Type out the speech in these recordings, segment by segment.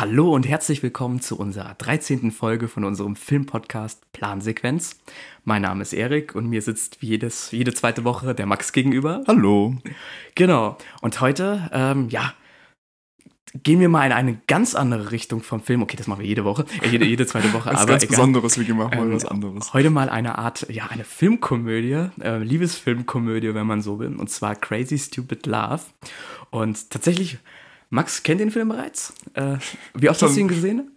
Hallo und herzlich willkommen zu unserer 13. Folge von unserem Filmpodcast Plansequenz. Mein Name ist Erik und mir sitzt wie jedes, jede zweite Woche der Max gegenüber. Hallo. Genau. Und heute, ähm, ja, gehen wir mal in eine ganz andere Richtung vom Film. Okay, das machen wir jede Woche, äh, jede, jede zweite Woche. Was aber ganz egal. Besonderes, wir machen mal Ähm, was anderes. Heute mal eine Art, ja, eine Filmkomödie, äh, Liebesfilmkomödie, wenn man so will, und zwar Crazy Stupid Love. Und tatsächlich, Max kennt den Film bereits. Äh, wie oft hast du ihn gesehen?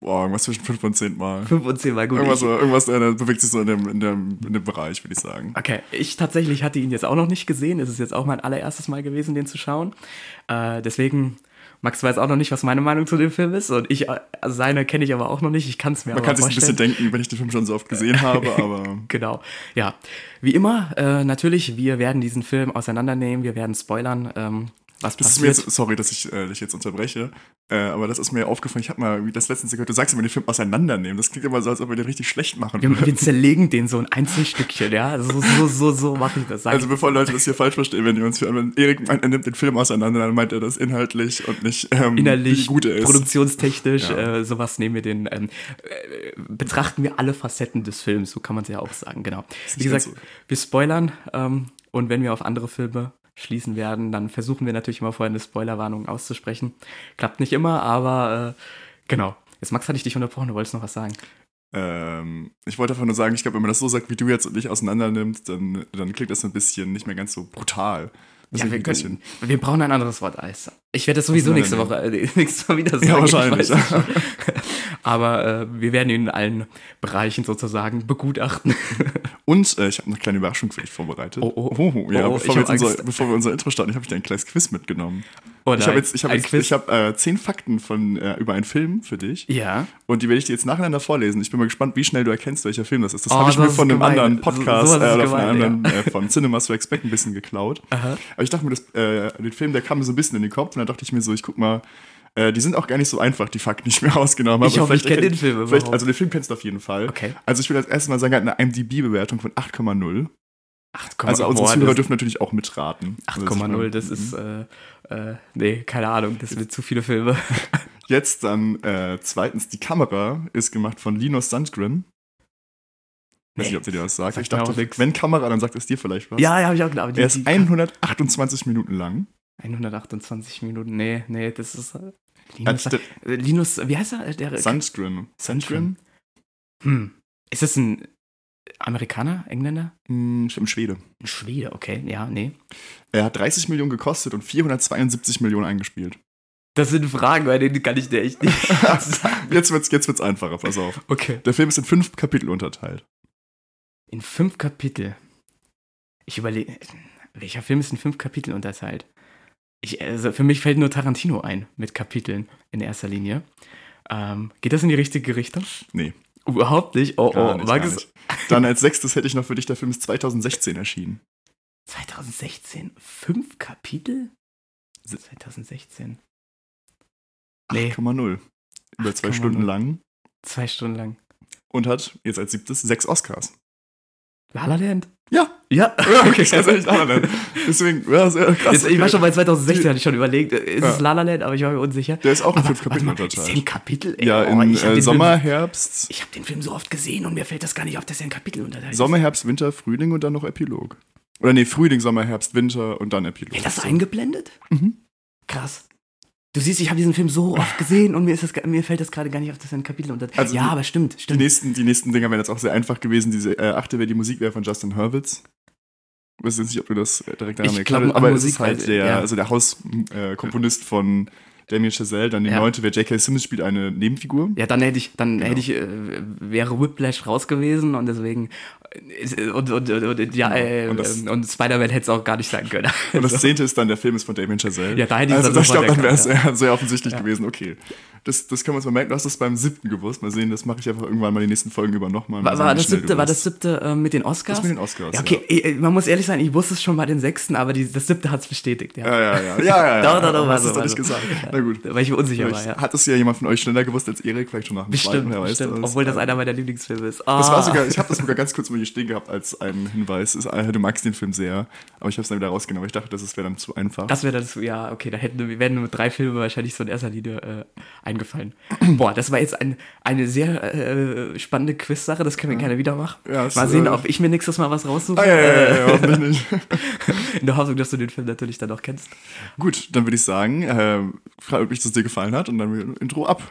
Boah, irgendwas zwischen 5 und 10 Mal. Fünf und zehn Mal gut. Irgendwas, Ich, irgendwas äh, bewegt sich so in dem, in dem, in dem Bereich, würde ich sagen. okay, ich tatsächlich hatte ihn jetzt auch noch nicht gesehen. Es ist jetzt auch mein allererstes Mal gewesen, den zu schauen. Äh, deswegen, Max weiß auch noch nicht, was meine Meinung zu dem Film ist. Und ich, äh, seine kenne ich aber auch noch nicht. Ich kann es mir Man aber kann sich ein bisschen denken, wenn ich den Film schon so oft gesehen habe, aber Genau, ja. Wie immer, äh, natürlich, wir werden diesen Film auseinandernehmen, wir werden spoilern, ähm, was das ist mir passiert. jetzt, sorry, dass ich äh, dich jetzt unterbreche, äh, aber das ist mir aufgefallen, ich habe mal wie das letztens gehört, du sagst immer den Film auseinandernehmen. Das klingt immer so, als ob wir den richtig schlecht machen wir, wir zerlegen den so in Einzelstückchen, ja. So, so, so, so mache ich das. Sag Also bevor Leute das hier falsch verstehen, wenn ihr uns wenn Erik meint, er nimmt den Film auseinander, dann meint er das inhaltlich und nicht ähm, innerlich, wie gut er ist. produktionstechnisch, Ja. äh, sowas nehmen wir den, ähm, äh, betrachten wir alle Facetten des Films, so kann man es ja auch sagen, genau. Wie gesagt, so. wir spoilern ähm, und wenn wir auf andere Filme schließen werden, dann versuchen wir natürlich immer vorher eine Spoilerwarnung auszusprechen. Klappt nicht immer, aber äh, genau. Jetzt Max hatte ich dich unterbrochen, du wolltest noch was sagen. Ähm, ich wollte einfach nur sagen, ich glaube, wenn man das so sagt, wie du jetzt und ich auseinander nimmt, dann, dann klingt das ein bisschen nicht mehr ganz so brutal. Das Ja, wir, können, wir brauchen ein anderes Wort als. Ich werde das sowieso nächste Woche, äh, nächstes Mal wieder sagen. Ja, ich wahrscheinlich. Aber äh, wir werden ihn in allen Bereichen sozusagen begutachten. Und äh, ich habe eine kleine Überraschung für dich vorbereitet. Oh, oh. ja, Oh, bevor, wir hab unser, bevor wir unser Intro starten, habe ich dir ein kleines Quiz mitgenommen. Oder ich habe jetzt, ich ein jetzt, Quiz. ich habe äh, zehn Fakten von äh, über einen Film für dich ja. und die werde ich dir jetzt nacheinander vorlesen. Ich bin mal gespannt, wie schnell du erkennst, welcher Film das ist. Das Oh, habe ich mir von einem gemein. anderen So- Podcast ist äh, oder von einem anderen äh, von Cinema Strikes Back ein bisschen geklaut. Aha. Aber ich dachte mir, das, äh, den Film, der kam mir so ein bisschen in den Kopf und dann dachte ich mir so, ich guck mal, äh, die sind auch gar nicht so einfach, die Fakten, die ich mir rausgenommen habe. Ich hoffe, ich Vielleicht kenn den Film überhaupt. Also den Film kennst du auf jeden Fall. Okay. Also ich will als erstes mal sagen, er hat eine IMDb-Bewertung von 8,0. Ach, komm, Also unsere Zuhörer dürfen natürlich auch mitraten. Also ich 8,0, meine, das ist, äh, äh, nee, keine Ahnung, das sind zu viele Filme. Jetzt dann äh, zweitens, die Kamera ist gemacht von Linus Sandgren. Weiß Nee. nicht, ob dir das sagt. Sagt ich dachte, wenn Kamera, dann sagt es dir vielleicht was. ja, ja, habe ich auch geglaubt. Er ist 128 Minuten lang. 128 Minuten, nee, nee, das ist. Äh, Linus, äh, Linus, wie heißt er? Der, Sandgren. Sandgren? Hm. Ist das ein Amerikaner, Engländer? Hm, stimmt, Schwede. Ein Schwede, okay, ja, nee. Er hat 30 Millionen gekostet und 472 Millionen eingespielt. Das sind Fragen, bei denen kann ich dir echt nicht sagen. Jetzt wird's, jetzt wird's einfacher, pass auf. Okay. Der Film ist in fünf Kapitel unterteilt. In fünf Kapitel. Ich überlege, welcher Film ist in fünf Kapitel unterteilt? Ich, also für mich fällt nur Tarantino ein mit Kapiteln in erster Linie. Ähm, geht das in die richtige Richtung? Nee, Überhaupt nicht. Oh, gar oh, nicht, nicht. Dann als sechstes hätte ich noch für dich, der Film ist 2016 erschienen. 2016, fünf Kapitel? 2016. Nee, 8,0. Über zwei 8,0. Stunden lang. zwei Stunden lang. Und hat jetzt als siebtes sechs Oscars. La La Land? Ja, Ja, Ja, okay, tatsächlich La La Land. Deswegen, ja, sehr krass. Jetzt, ich war schon bei 2016, hatte ich schon überlegt, äh, ist Ja. es La La Land, aber ich war mir unsicher. Der ist auch in Aber, fünf Kapiteln mal, ist der ein unterteilt. Kapitel? Ey, Ja, oh, in hab äh, Sommer, Film, Herbst, ich habe den Film so oft gesehen und mir fällt das gar nicht auf, dass er ein Kapitel unterteilt ist. Sommer, Herbst, Winter, Frühling und dann noch Epilog. Oder nee, Frühling, Sommer, Herbst, Winter und dann Epilog. Wird das So. eingeblendet? Mhm. Krass. Du siehst, ich habe diesen Film so oft gesehen und mir, ist das, mir fällt das gerade gar nicht auf, dass er ein Kapitel unterteilt Also Ja, die- aber stimmt, Die stimmt. nächsten, die nächsten Dinger wären jetzt auch sehr einfach gewesen. Diese äh, achte wäre die Musik wäre von Justin Hurwitz. Ich weiß jetzt nicht, ob du das äh, direkt daran erkannt hast, aber es ist halt weil- der, ja. also der Hauskomponist äh, von Damien Chazelle. Dann die Ja. neunte wäre J.K. Simmons spielt eine Nebenfigur. Ja, dann hätte ich, dann Genau. hätte ich, äh, wäre Whiplash raus gewesen und deswegen, und, und, und, und, ja, Genau. äh, Und das- und, Spider-Man hätte es auch gar nicht sein können. Und das zehnte ist dann, der Film ist von Damien Chazelle. Ja, da hätte ich also das, glaube, dann wäre es erkannt, sehr, offensichtlich Ja. gewesen, okay. Das, das können wir uns mal merken. Du hast das beim siebten gewusst. Mal sehen, das mache ich einfach irgendwann mal die nächsten Folgen über nochmal. War, war, das siebte, war das siebte äh, mit den Oscars? Das mit den Oscars. Ja, okay, ja. man muss ehrlich sein, ich wusste es schon bei den sechsten, aber die, das siebte hat es bestätigt. Ja, ja, ja. ja, ja, ja doch, doch, doch, hast es doch nicht gesagt. Na gut. Weil ich mir unsicher war, ja. Hat es ja jemand von euch schneller gewusst als Erik, vielleicht schon nach dem bestimmt, zweiten, bestimmt, Obwohl das einer meiner Lieblingsfilme ist. Das war sogar, ich habe das sogar ganz kurz mal hier stehen gehabt als einen Hinweis. Ist, du magst den Film sehr, aber ich habe es dann wieder rausgenommen, ich dachte, das wäre dann zu einfach. Das wäre dann zu, ja, okay, da hätten wir wären nur drei Filme wahrscheinlich so in erster Linie äh, eingefallen. Boah, das war jetzt ein, eine sehr äh, spannende Quiz-Sache, das können wir gerne wieder machen. Ja, mal sehen, äh, ob ich mir nächstes Mal was raussuche. Ah, ja, ja, ja, ja hoffentlich nicht. in der Hoffnung, dass du den Film natürlich dann auch kennst. Gut, dann würde ich sagen, äh, frage mich, dass es dir gefallen hat und dann Intro ab.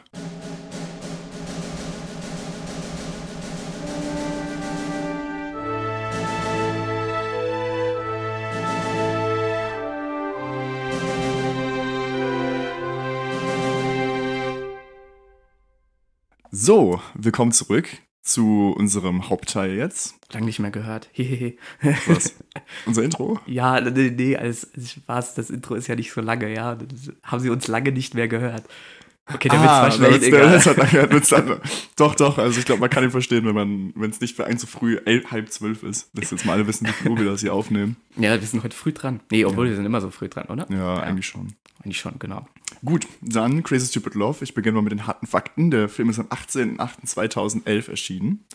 So, willkommen zurück zu unserem Hauptteil jetzt. Lang nicht mehr gehört. Was? Unser Intro? Ja, nee, nee, als Spaß, das Intro ist ja nicht so lange, ja. Das haben sie uns lange nicht mehr gehört. Okay, der ah, Witz war schlecht, der, Witz hat lange, Witz hat, Doch, doch, also ich glaube, man kann ihn verstehen, wenn man, wenn es nicht für einen zu früh elf, halb zwölf ist. Dass jetzt mal alle wissen, wie viel Uhr wir das hier aufnehmen. Ja, wir sind heute früh dran. Nee, obwohl ja. wir sind immer so früh dran, oder? Ja, ja, eigentlich schon. Eigentlich schon, genau. Gut, dann Crazy Stupid Love. Ich beginne mal mit den harten Fakten. Der Film ist am 18.08.2011 erschienen.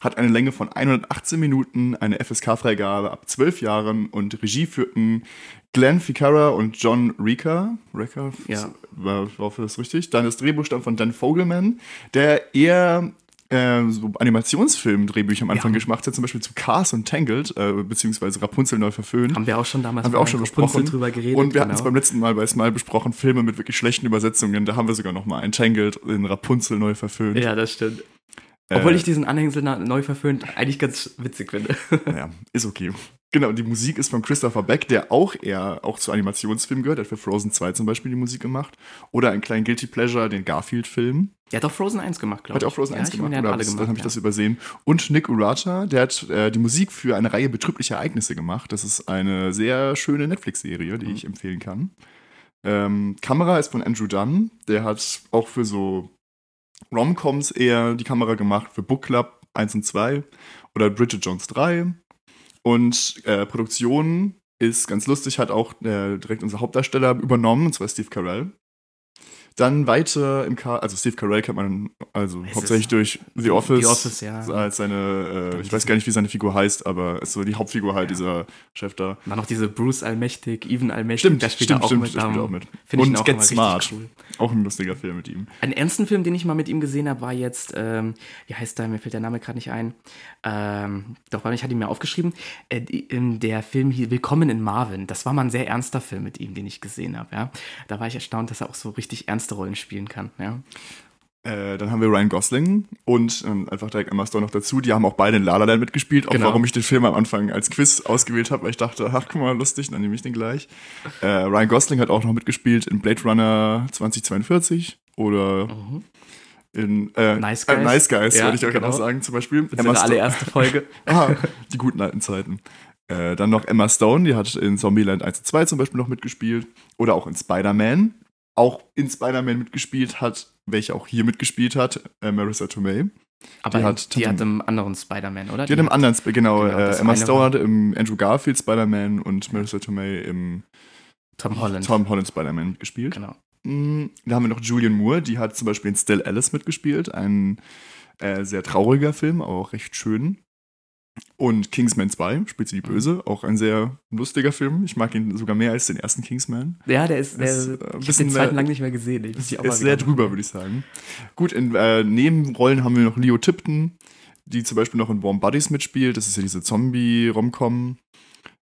Hat eine Länge von 118 Minuten, eine FSK-Freigabe ab 12 Jahren und Regie führten Glenn Ficarra und John Rieker. Rieker? Ja. War, war das richtig? Dann das Drehbuch stammt von Dan Fogelman, der eher äh, so Animationsfilm-Drehbücher am Anfang ja. gemacht hat, zum Beispiel zu Cars und Tangled, äh, beziehungsweise Rapunzel neu verföhnt. Haben wir auch schon damals haben wir auch schon besprochen. drüber geredet. Und wir genau. hatten es beim letzten Mal bei Smile besprochen, Filme mit wirklich schlechten Übersetzungen. Da haben wir sogar noch mal ein Tangled in Rapunzel neu verföhnt. Ja, das stimmt. Obwohl äh, ich diesen Anhängsel neu verföhnt eigentlich ganz witzig finde. Naja, ist okay. Genau, die Musik ist von Christopher Beck, der auch eher auch zu Animationsfilmen gehört. Er hat für Frozen 2 zum Beispiel die Musik gemacht. Oder einen kleinen Guilty Pleasure, den Garfield-Film. Der hat auch Frozen 1 gemacht, glaube ich. Hat auch Frozen ja, 1 gemacht, meine, oder? Gemacht, dann habe ich das übersehen. Und Nick Urata, der hat äh, die Musik für eine Reihe betrüblicher Ereignisse gemacht. Das ist eine sehr schöne Netflix-Serie, die mhm. ich empfehlen kann. Ähm, Kamera ist von Andrew Dunn. Der hat auch für so Romcoms eher die Kamera gemacht, für Book Club 1 und 2 oder Bridget Jones 3 und äh, Produktion ist ganz lustig, hat auch äh, direkt unser Hauptdarsteller übernommen, und zwar Steve Carell. Dann weiter im Cast, also Steve Carell kennt man also es hauptsächlich durch The Office. The Office, ja. Als seine, äh, ich weiß gar nicht, wie seine Figur heißt, aber ist so die Hauptfigur halt, ja. dieser Chef da. War noch diese Bruce Allmächtig, Even Allmächtig. Stimmt, der spielt stimmt, auch stimmt, mit. Der spielt auch mit. Und auch Get Smart. Cool. Auch ein lustiger Film mit ihm. Einen ernsten Film, den ich mal mit ihm gesehen habe, war jetzt, ähm, wie heißt der, mir fällt der Name gerade nicht ein. Ähm, doch, ich hatte ihn mir aufgeschrieben. Äh, der Film hier Willkommen in Marvin. Das war mal ein sehr ernster Film mit ihm, den ich gesehen habe, ja. Da war ich erstaunt, dass er auch so richtig ernste Rollen spielen kann, ja. Äh, dann haben wir Ryan Gosling und ähm, einfach direkt Emma Stone noch dazu. Die haben auch beide in La La Land mitgespielt, auch genau. warum ich den Film am Anfang als Quiz ausgewählt habe, weil ich dachte, ach guck mal, lustig, dann nehme ich den gleich. Äh, Ryan Gosling hat auch noch mitgespielt in Blade Runner 2042 oder mhm. in äh, Nice Guys, äh, nice Guys ja, würde ich auch genau. noch sagen, zum Beispiel. Emma Stone. allererste Folge. ah, die guten alten Zeiten. Äh, dann noch Emma Stone, die hat in Zombieland 1 und 2 zum Beispiel noch mitgespielt. Oder auch in Spider-Man auch in Spider-Man mitgespielt hat, welche auch hier mitgespielt hat, äh, Marissa Tomei. Aber die, hat, die hat im anderen Spider-Man, oder? Die, die hat im anderen, genau. genau äh, Emma Stone hat im Andrew Garfield Spider-Man und Marissa Tomei im Tom Holland, Tom Holland Spider-Man mitgespielt. Genau. Mm, da haben wir noch Julian Moore, die hat zum Beispiel in Still Alice mitgespielt. Ein äh, sehr trauriger Film, aber auch recht schön. Und Kingsman 2, spielt sie die Böse, mhm. auch ein sehr lustiger Film. Ich mag ihn sogar mehr als den ersten Kingsman. Ja, der ist, der, ist äh, ich den zweiten lang nicht mehr gesehen. Ich ist, ist sehr drüber, würde ich sagen. Gut, in äh, Nebenrollen haben wir noch Leo Tipton, die zum Beispiel noch in Warm Buddies mitspielt. Das ist ja diese Zombie-Romcom.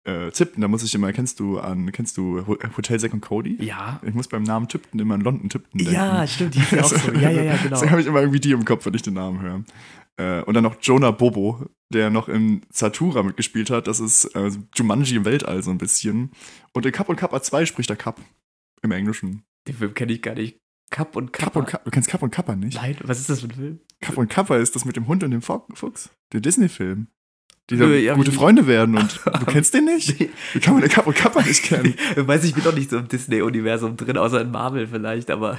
Äh, Tipton, da muss ich immer, kennst du an, kennst du Hotel Zack und Cody? Ja. Ich muss beim Namen Tipton immer an London Tipton denken. Ja, stimmt, die ist ja auch so. Ja, ja, ja, genau. Deswegen habe ich immer irgendwie die im Kopf, wenn ich den Namen höre. Äh, und dann noch Jonah Bobo, der noch in Satura mitgespielt hat. Das ist äh, Jumanji im Weltall so ein bisschen. Und in Cup und Kappa 2 spricht er Cup im Englischen. Den Film kenne ich gar nicht. Cup und Kappa. Cup und Kappa. Du kennst Cup und Kappa nicht? Nein, was ist das für ein Film? Cup und Kappa ist das mit dem Hund und dem Fuchs. Der Disney-Film. Die da ja, gute Freunde werden und du kennst den nicht? Wie kann man den Cup und Kappa nicht kennen? Weiß ich, bin doch nicht so im Disney-Universum drin, außer in Marvel vielleicht, aber.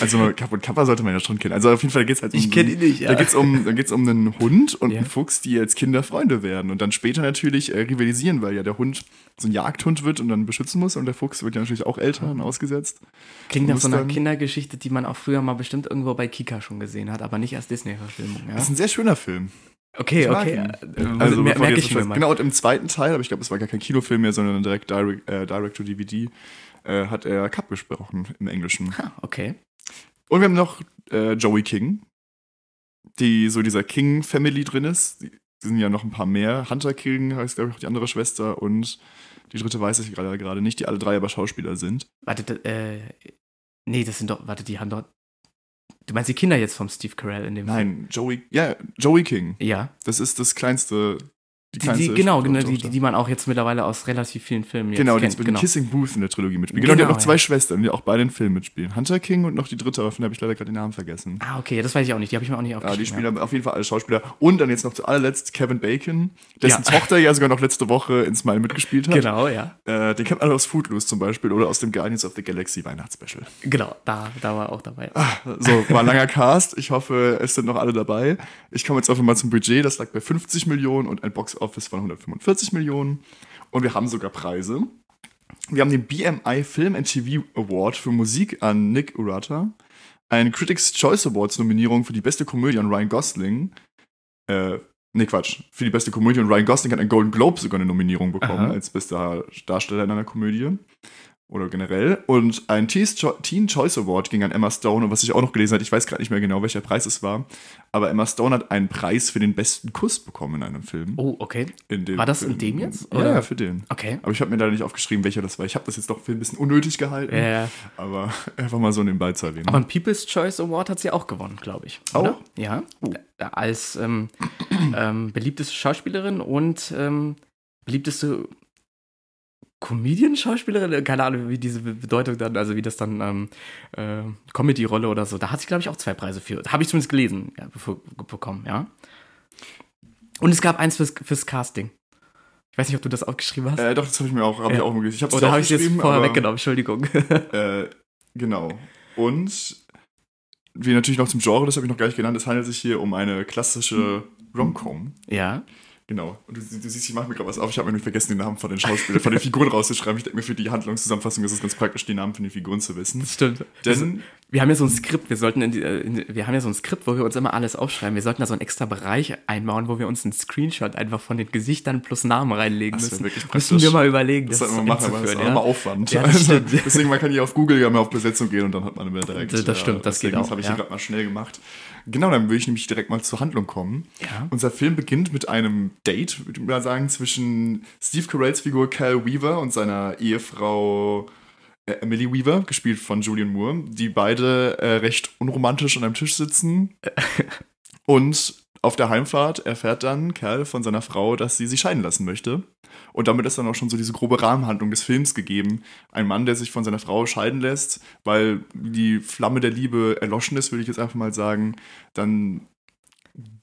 Also Kapp und Kappa sollte man ja schon kennen. Also auf jeden Fall geht es halt um. Ich kenne ihn nicht, ja. Da geht es um, um einen Hund und ja. einen Fuchs, die als Kinder Freunde werden und dann später natürlich äh, rivalisieren, weil ja der Hund so ein Jagdhund wird und dann beschützen muss und der Fuchs wird ja natürlich auch älter und ausgesetzt. Klingt nach so einer Kindergeschichte, die man auch früher mal bestimmt irgendwo bei Kika schon gesehen hat, aber nicht als Disney-Verfilmung. Ja? Das ist ein sehr schöner Film. Okay, okay. Ihn. Also mer merke ich mir mal. Genau, und im zweiten Teil, aber ich glaube, es war gar kein Kinofilm mehr, sondern direkt Direct, äh, Direct äh, hat er Cup gesprochen im Englischen. Ah, okay. Und wir haben noch äh, Joey King, die so dieser King-Family drin ist. Die, die, sind ja noch ein paar mehr. Hunter King heißt, glaube ich, auch die andere Schwester und die dritte weiß ich gerade gerade nicht, die alle drei aber Schauspieler sind. Warte, äh, nee, das sind doch, warte, die haben dort. Du meinst die Kinder jetzt vom Steve Carell in dem Nein, Film? Joey, ja, Joey King. Ja. Das ist das kleinste die, die, die genau, genau die, die, man auch jetzt mittlerweile aus relativ vielen Filmen jetzt genau, kennt. Genau, die genau. Kissing Booth in der Trilogie mitspielen. Genau, genau die hat noch zwei ja. Schwestern, die auch beide in Filmen mitspielen. Hunter King und noch die dritte, aber von der habe ich leider gerade den Namen vergessen. Ah, okay, das weiß ich auch nicht. Die habe ich mir auch nicht aufgeschrieben. Ja, die spielen ja. auf jeden Fall alle Schauspieler. Und dann jetzt noch zu allerletzt Kevin Bacon, dessen ja. Tochter ja sogar noch letzte Woche in Smile mitgespielt hat. Genau, ja. Äh, den kennt man aus Footloose zum Beispiel oder aus dem Guardians of the Galaxy Weihnachtsspecial. Genau, da, da war auch dabei. Ah, so, war ein langer Cast. Ich hoffe, es sind noch alle dabei. Ich komme jetzt einfach mal zum Budget. Das lag bei 50 Millionen und ein Box-Office von 155 40 Millionen und wir haben sogar Preise. Wir haben den BMI Film and TV Award für Musik an Nick Urata, ein Critics Choice Awards Nominierung für die beste Komödie an Ryan Gosling. Äh, nee, Quatsch. Für die beste Komödie und Ryan Gosling hat einen Golden Globe sogar eine Nominierung bekommen Aha. als bester Darsteller in einer Komödie oder generell. Und ein Teen Choice Award ging an Emma Stone. Und was ich auch noch gelesen habe, ich weiß gerade nicht mehr genau, welcher Preis es war, aber Emma Stone hat einen Preis für den besten Kuss bekommen in einem Film. Oh, okay. war das Film. in dem jetzt? Oder? Ja, für den. Okay. Aber ich habe mir da nicht aufgeschrieben, welcher das war. Ich habe das jetzt doch für ein bisschen unnötig gehalten. Ja. Aber einfach mal so nebenbei zu erwähnen. Aber ein People's Choice Award hat sie auch gewonnen, glaube ich. Auch? Oder? Ja. Oh. Als ähm, ähm, beliebteste Schauspielerin und ähm, beliebteste Comedian-Schauspielerin, keine Ahnung, wie diese Bedeutung dann, also wie das dann ähm, äh, Comedy-Rolle oder so, da hat sie, glaube ich, auch zwei Preise für. Habe ich zumindest gelesen, ja, bekommen, ja. Und es gab eins fürs, fürs Casting. Ich weiß nicht, ob du das aufgeschrieben hast. Äh, doch, das habe ich mir auch, hab ja. ich auch gelesen. Ich Oder habe ich es jetzt vorher aber, weggenommen, Entschuldigung. äh, genau. Und wie natürlich noch zum Genre, das habe ich noch gar nicht genannt, es handelt sich hier um eine klassische Rom-Com. Ja. Genau. Und du, du siehst, ich mache mir gerade was auf. Ich habe mir vergessen, den Namen von den Schauspielern, von den Figuren rauszuschreiben. Ich denke mir, für die Handlungszusammenfassung ist es ganz praktisch, die Namen von den Figuren zu wissen. Das stimmt. Denn wir haben ja so ein Skript, wir sollten in die, äh, in, wir haben ja so ein Skript, wo wir uns immer alles aufschreiben. Wir sollten da so einen extra Bereich einbauen, wo wir uns einen Screenshot einfach von den Gesichtern plus Namen reinlegen das müssen. Wirklich müssen wir mal überlegen, das, das sollten wir machen, aber das ist ja. immer Aufwand. Ja, also, deswegen, man kann hier auf Google ja mal auf Besetzung gehen und dann hat man immer direkt. Das, das stimmt, das geht auch. Das habe ich ja. hier gerade mal schnell gemacht. Genau, dann würde ich nämlich direkt mal zur Handlung kommen. Ja. Unser Film beginnt mit einem Date, würde ich mal sagen, zwischen Steve Carells Figur Cal Weaver und seiner Ehefrau äh, Emily Weaver, gespielt von Julian Moore, die beide äh, recht unromantisch an einem Tisch sitzen. und auf der Heimfahrt erfährt dann Kerl von seiner Frau, dass sie sich scheiden lassen möchte. Und damit ist dann auch schon so diese grobe Rahmenhandlung des Films gegeben. Ein Mann, der sich von seiner Frau scheiden lässt, weil die Flamme der Liebe erloschen ist, würde ich jetzt einfach mal sagen. Dann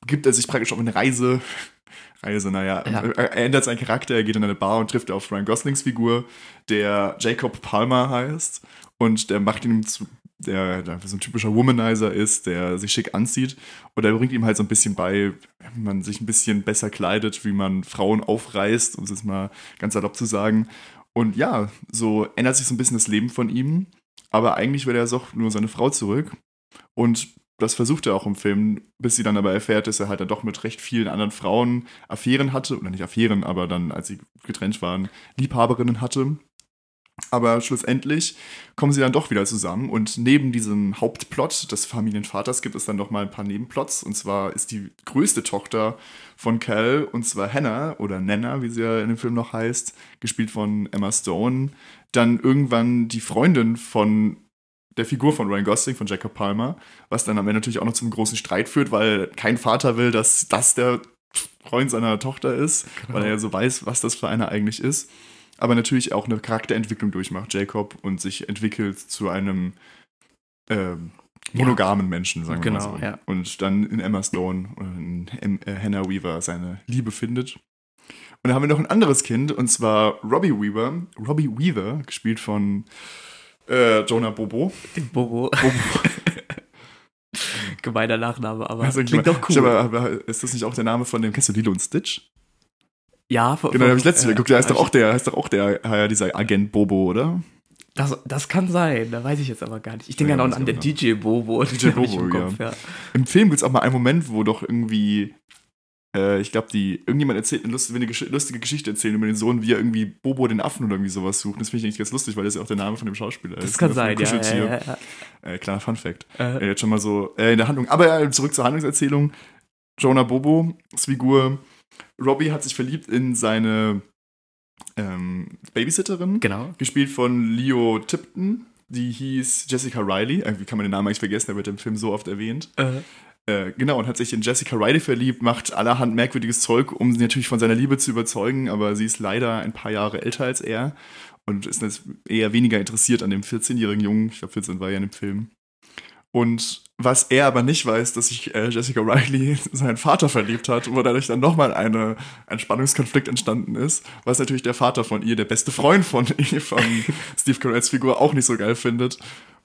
gibt er sich praktisch auf eine Reise. Reise, naja, ja. er ändert seinen Charakter, er geht in eine Bar und trifft auf Ryan Goslings Figur, der Jacob Palmer heißt. Und der macht ihn zu der, der so ein typischer Womanizer ist, der sich schick anzieht. Und er bringt ihm halt so ein bisschen bei, wie man sich ein bisschen besser kleidet, wie man Frauen aufreißt, um es jetzt mal ganz salopp zu sagen. Und ja, so ändert sich so ein bisschen das Leben von ihm. Aber eigentlich will er doch nur seine Frau zurück. Und das versucht er auch im Film, bis sie dann aber erfährt, dass er halt dann doch mit recht vielen anderen Frauen Affären hatte. Oder nicht Affären, aber dann, als sie getrennt waren, Liebhaberinnen hatte. Aber schlussendlich kommen sie dann doch wieder zusammen und neben diesem Hauptplot des Familienvaters gibt es dann noch mal ein paar Nebenplots. Und zwar ist die größte Tochter von Cal, und zwar Hannah oder Nana, wie sie ja in dem Film noch heißt, gespielt von Emma Stone, dann irgendwann die Freundin von der Figur von Ryan Gosling, von Jacob Palmer, was dann am Ende natürlich auch noch zum großen Streit führt, weil kein Vater will, dass das der Freund seiner Tochter ist, genau. weil er ja so weiß, was das für einer eigentlich ist aber natürlich auch eine Charakterentwicklung durchmacht, Jacob, und sich entwickelt zu einem äh, monogamen ja. Menschen, sagen genau, wir mal so. Ja. Und dann in Emma Stone und in äh, Hannah Weaver seine Liebe findet. Und dann haben wir noch ein anderes Kind, und zwar Robbie Weaver. Robbie Weaver, gespielt von Äh, Jonah Bobo. Bobo. Bobo. Gemeiner Nachname, aber also, klingt doch cool. Aber, aber, ist das nicht auch der Name von dem, kennst du Lilo und Stitch? Ja, von, Genau, habe ich letztes Mal äh, geguckt, der heißt doch auch der, heißt doch auch der, ja, dieser Agent Bobo, oder? Das, das kann sein, da weiß ich jetzt aber gar nicht. Ich denke ja, noch an den DJ Bobo. DJ Bobo, im, Kopf, ja. ja. Im Film gibt es auch mal einen Moment, wo doch irgendwie äh, ich glaube, die irgendjemand erzählt eine lustige, eine lustige, Geschichte erzählen über den Sohn, wie er irgendwie Bobo den Affen oder irgendwie sowas sucht. Das finde ich eigentlich ganz lustig, weil das ja auch der Name von dem Schauspieler ist. Das kann sein, ja, ja, ja, ja. Äh, kleiner Fun Fact. Äh. Jetzt schon mal so äh, in der Handlung. Aber äh, zurück zur Handlungserzählung. Jonah Bobo, Figur. Robbie hat sich verliebt in seine ähm, Babysitterin. Genau. Gespielt von Leo Tipton. Die hieß Jessica Riley. Irgendwie kann man den Namen eigentlich vergessen, der wird im Film so oft erwähnt. Äh. Äh, genau, und hat sich in Jessica Riley verliebt, macht allerhand merkwürdiges Zeug, um sie natürlich von seiner Liebe zu überzeugen, aber sie ist leider ein paar Jahre älter als er und ist jetzt eher weniger interessiert an dem 14-jährigen Jungen. Ich glaube, 14 war ja in dem Film. Und was er aber nicht weiß, dass sich äh, Jessica Riley in seinen Vater verliebt hat, wo dadurch dann nochmal eine, ein Spannungskonflikt entstanden ist, was natürlich der Vater von ihr, der beste Freund von, von Steve Carells Figur, auch nicht so geil findet.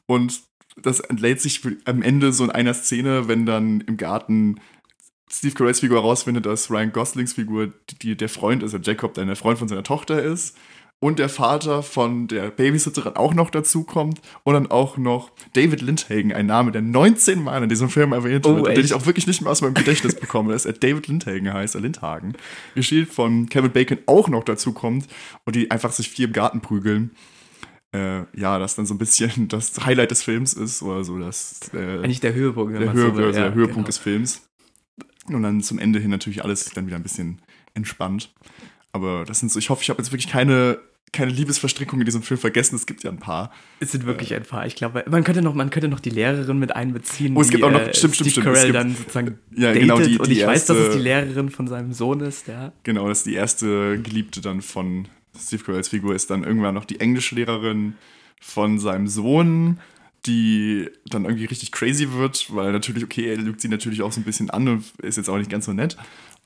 Und das entlädt sich am Ende so in einer Szene, wenn dann im Garten Steve Carells Figur herausfindet, dass Ryan Goslings Figur die, der Freund ist, also Jacob, der der Freund von seiner Tochter ist. Und der Vater von der Babysitterin auch noch dazukommt. Und dann auch noch David Lindhagen, ein Name, der 19 Mal in diesem Film erwähnt oh, wird, den ich auch wirklich nicht mehr aus meinem Gedächtnis bekomme, dass er David Lindhagen heißt, er Lindhagen. Gespielt von Kevin Bacon auch noch dazukommt und die einfach sich vier im Garten prügeln äh, ja, das dann so ein bisschen das Highlight des Films ist oder so das äh, eigentlich der Höhepunkt, der, Höhe, so also ja, der Höhepunkt genau. des Films. Und dann zum Ende hin natürlich alles dann wieder ein bisschen entspannt. Aber das sind so, ich hoffe, ich habe jetzt wirklich keine keine Liebesverstrickung in diesem Film vergessen. Es gibt ja ein paar. Es sind wirklich äh, ein paar. Ich glaube, man könnte noch, man könnte noch die Lehrerin mit einbeziehen. Oh, es gibt auch noch, äh, stimmt, stimmt, stimmt. Carell dann sozusagen ja, datet genau, die, und ich erste, weiß, dass es die Lehrerin von seinem Sohn ist. Ja. Genau, das ist die erste Geliebte dann von Steve Carells Figur ist dann irgendwann noch die Englischlehrerin von seinem Sohn, die dann irgendwie richtig crazy wird, weil natürlich, okay, er lügt sie natürlich auch so ein bisschen an und ist jetzt auch nicht ganz so nett.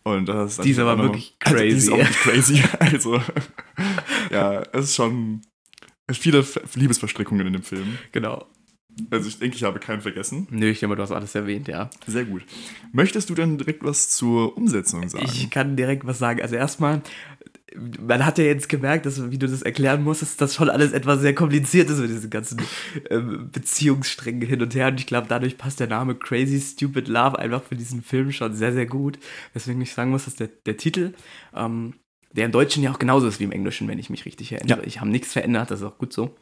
Und das ist die ist aber wirklich crazy. Also die ist auch wirklich crazy. Also, ja, es ist schon viele Liebesverstrickungen in dem Film. Genau. Also ich denke, ich habe keinen vergessen. Nö, ich denke, du hast alles erwähnt, ja. Sehr gut. Möchtest du denn direkt was zur Umsetzung sagen? Ich kann direkt was sagen. Also erstmal, man hat ja jetzt gemerkt, dass, wie du das erklären musstest, dass schon alles etwas sehr kompliziert ist mit diesen ganzen ähm, Beziehungssträngen hin und her. Und ich glaube, dadurch passt der Name Crazy Stupid Love einfach für diesen Film schon sehr, sehr gut. Deswegen ich sagen muss, dass der, der Titel, ähm, der im Deutschen ja auch genauso ist wie im Englischen, wenn ich mich richtig erinnere. Ja. Ich habe nichts verändert, das ist auch gut so.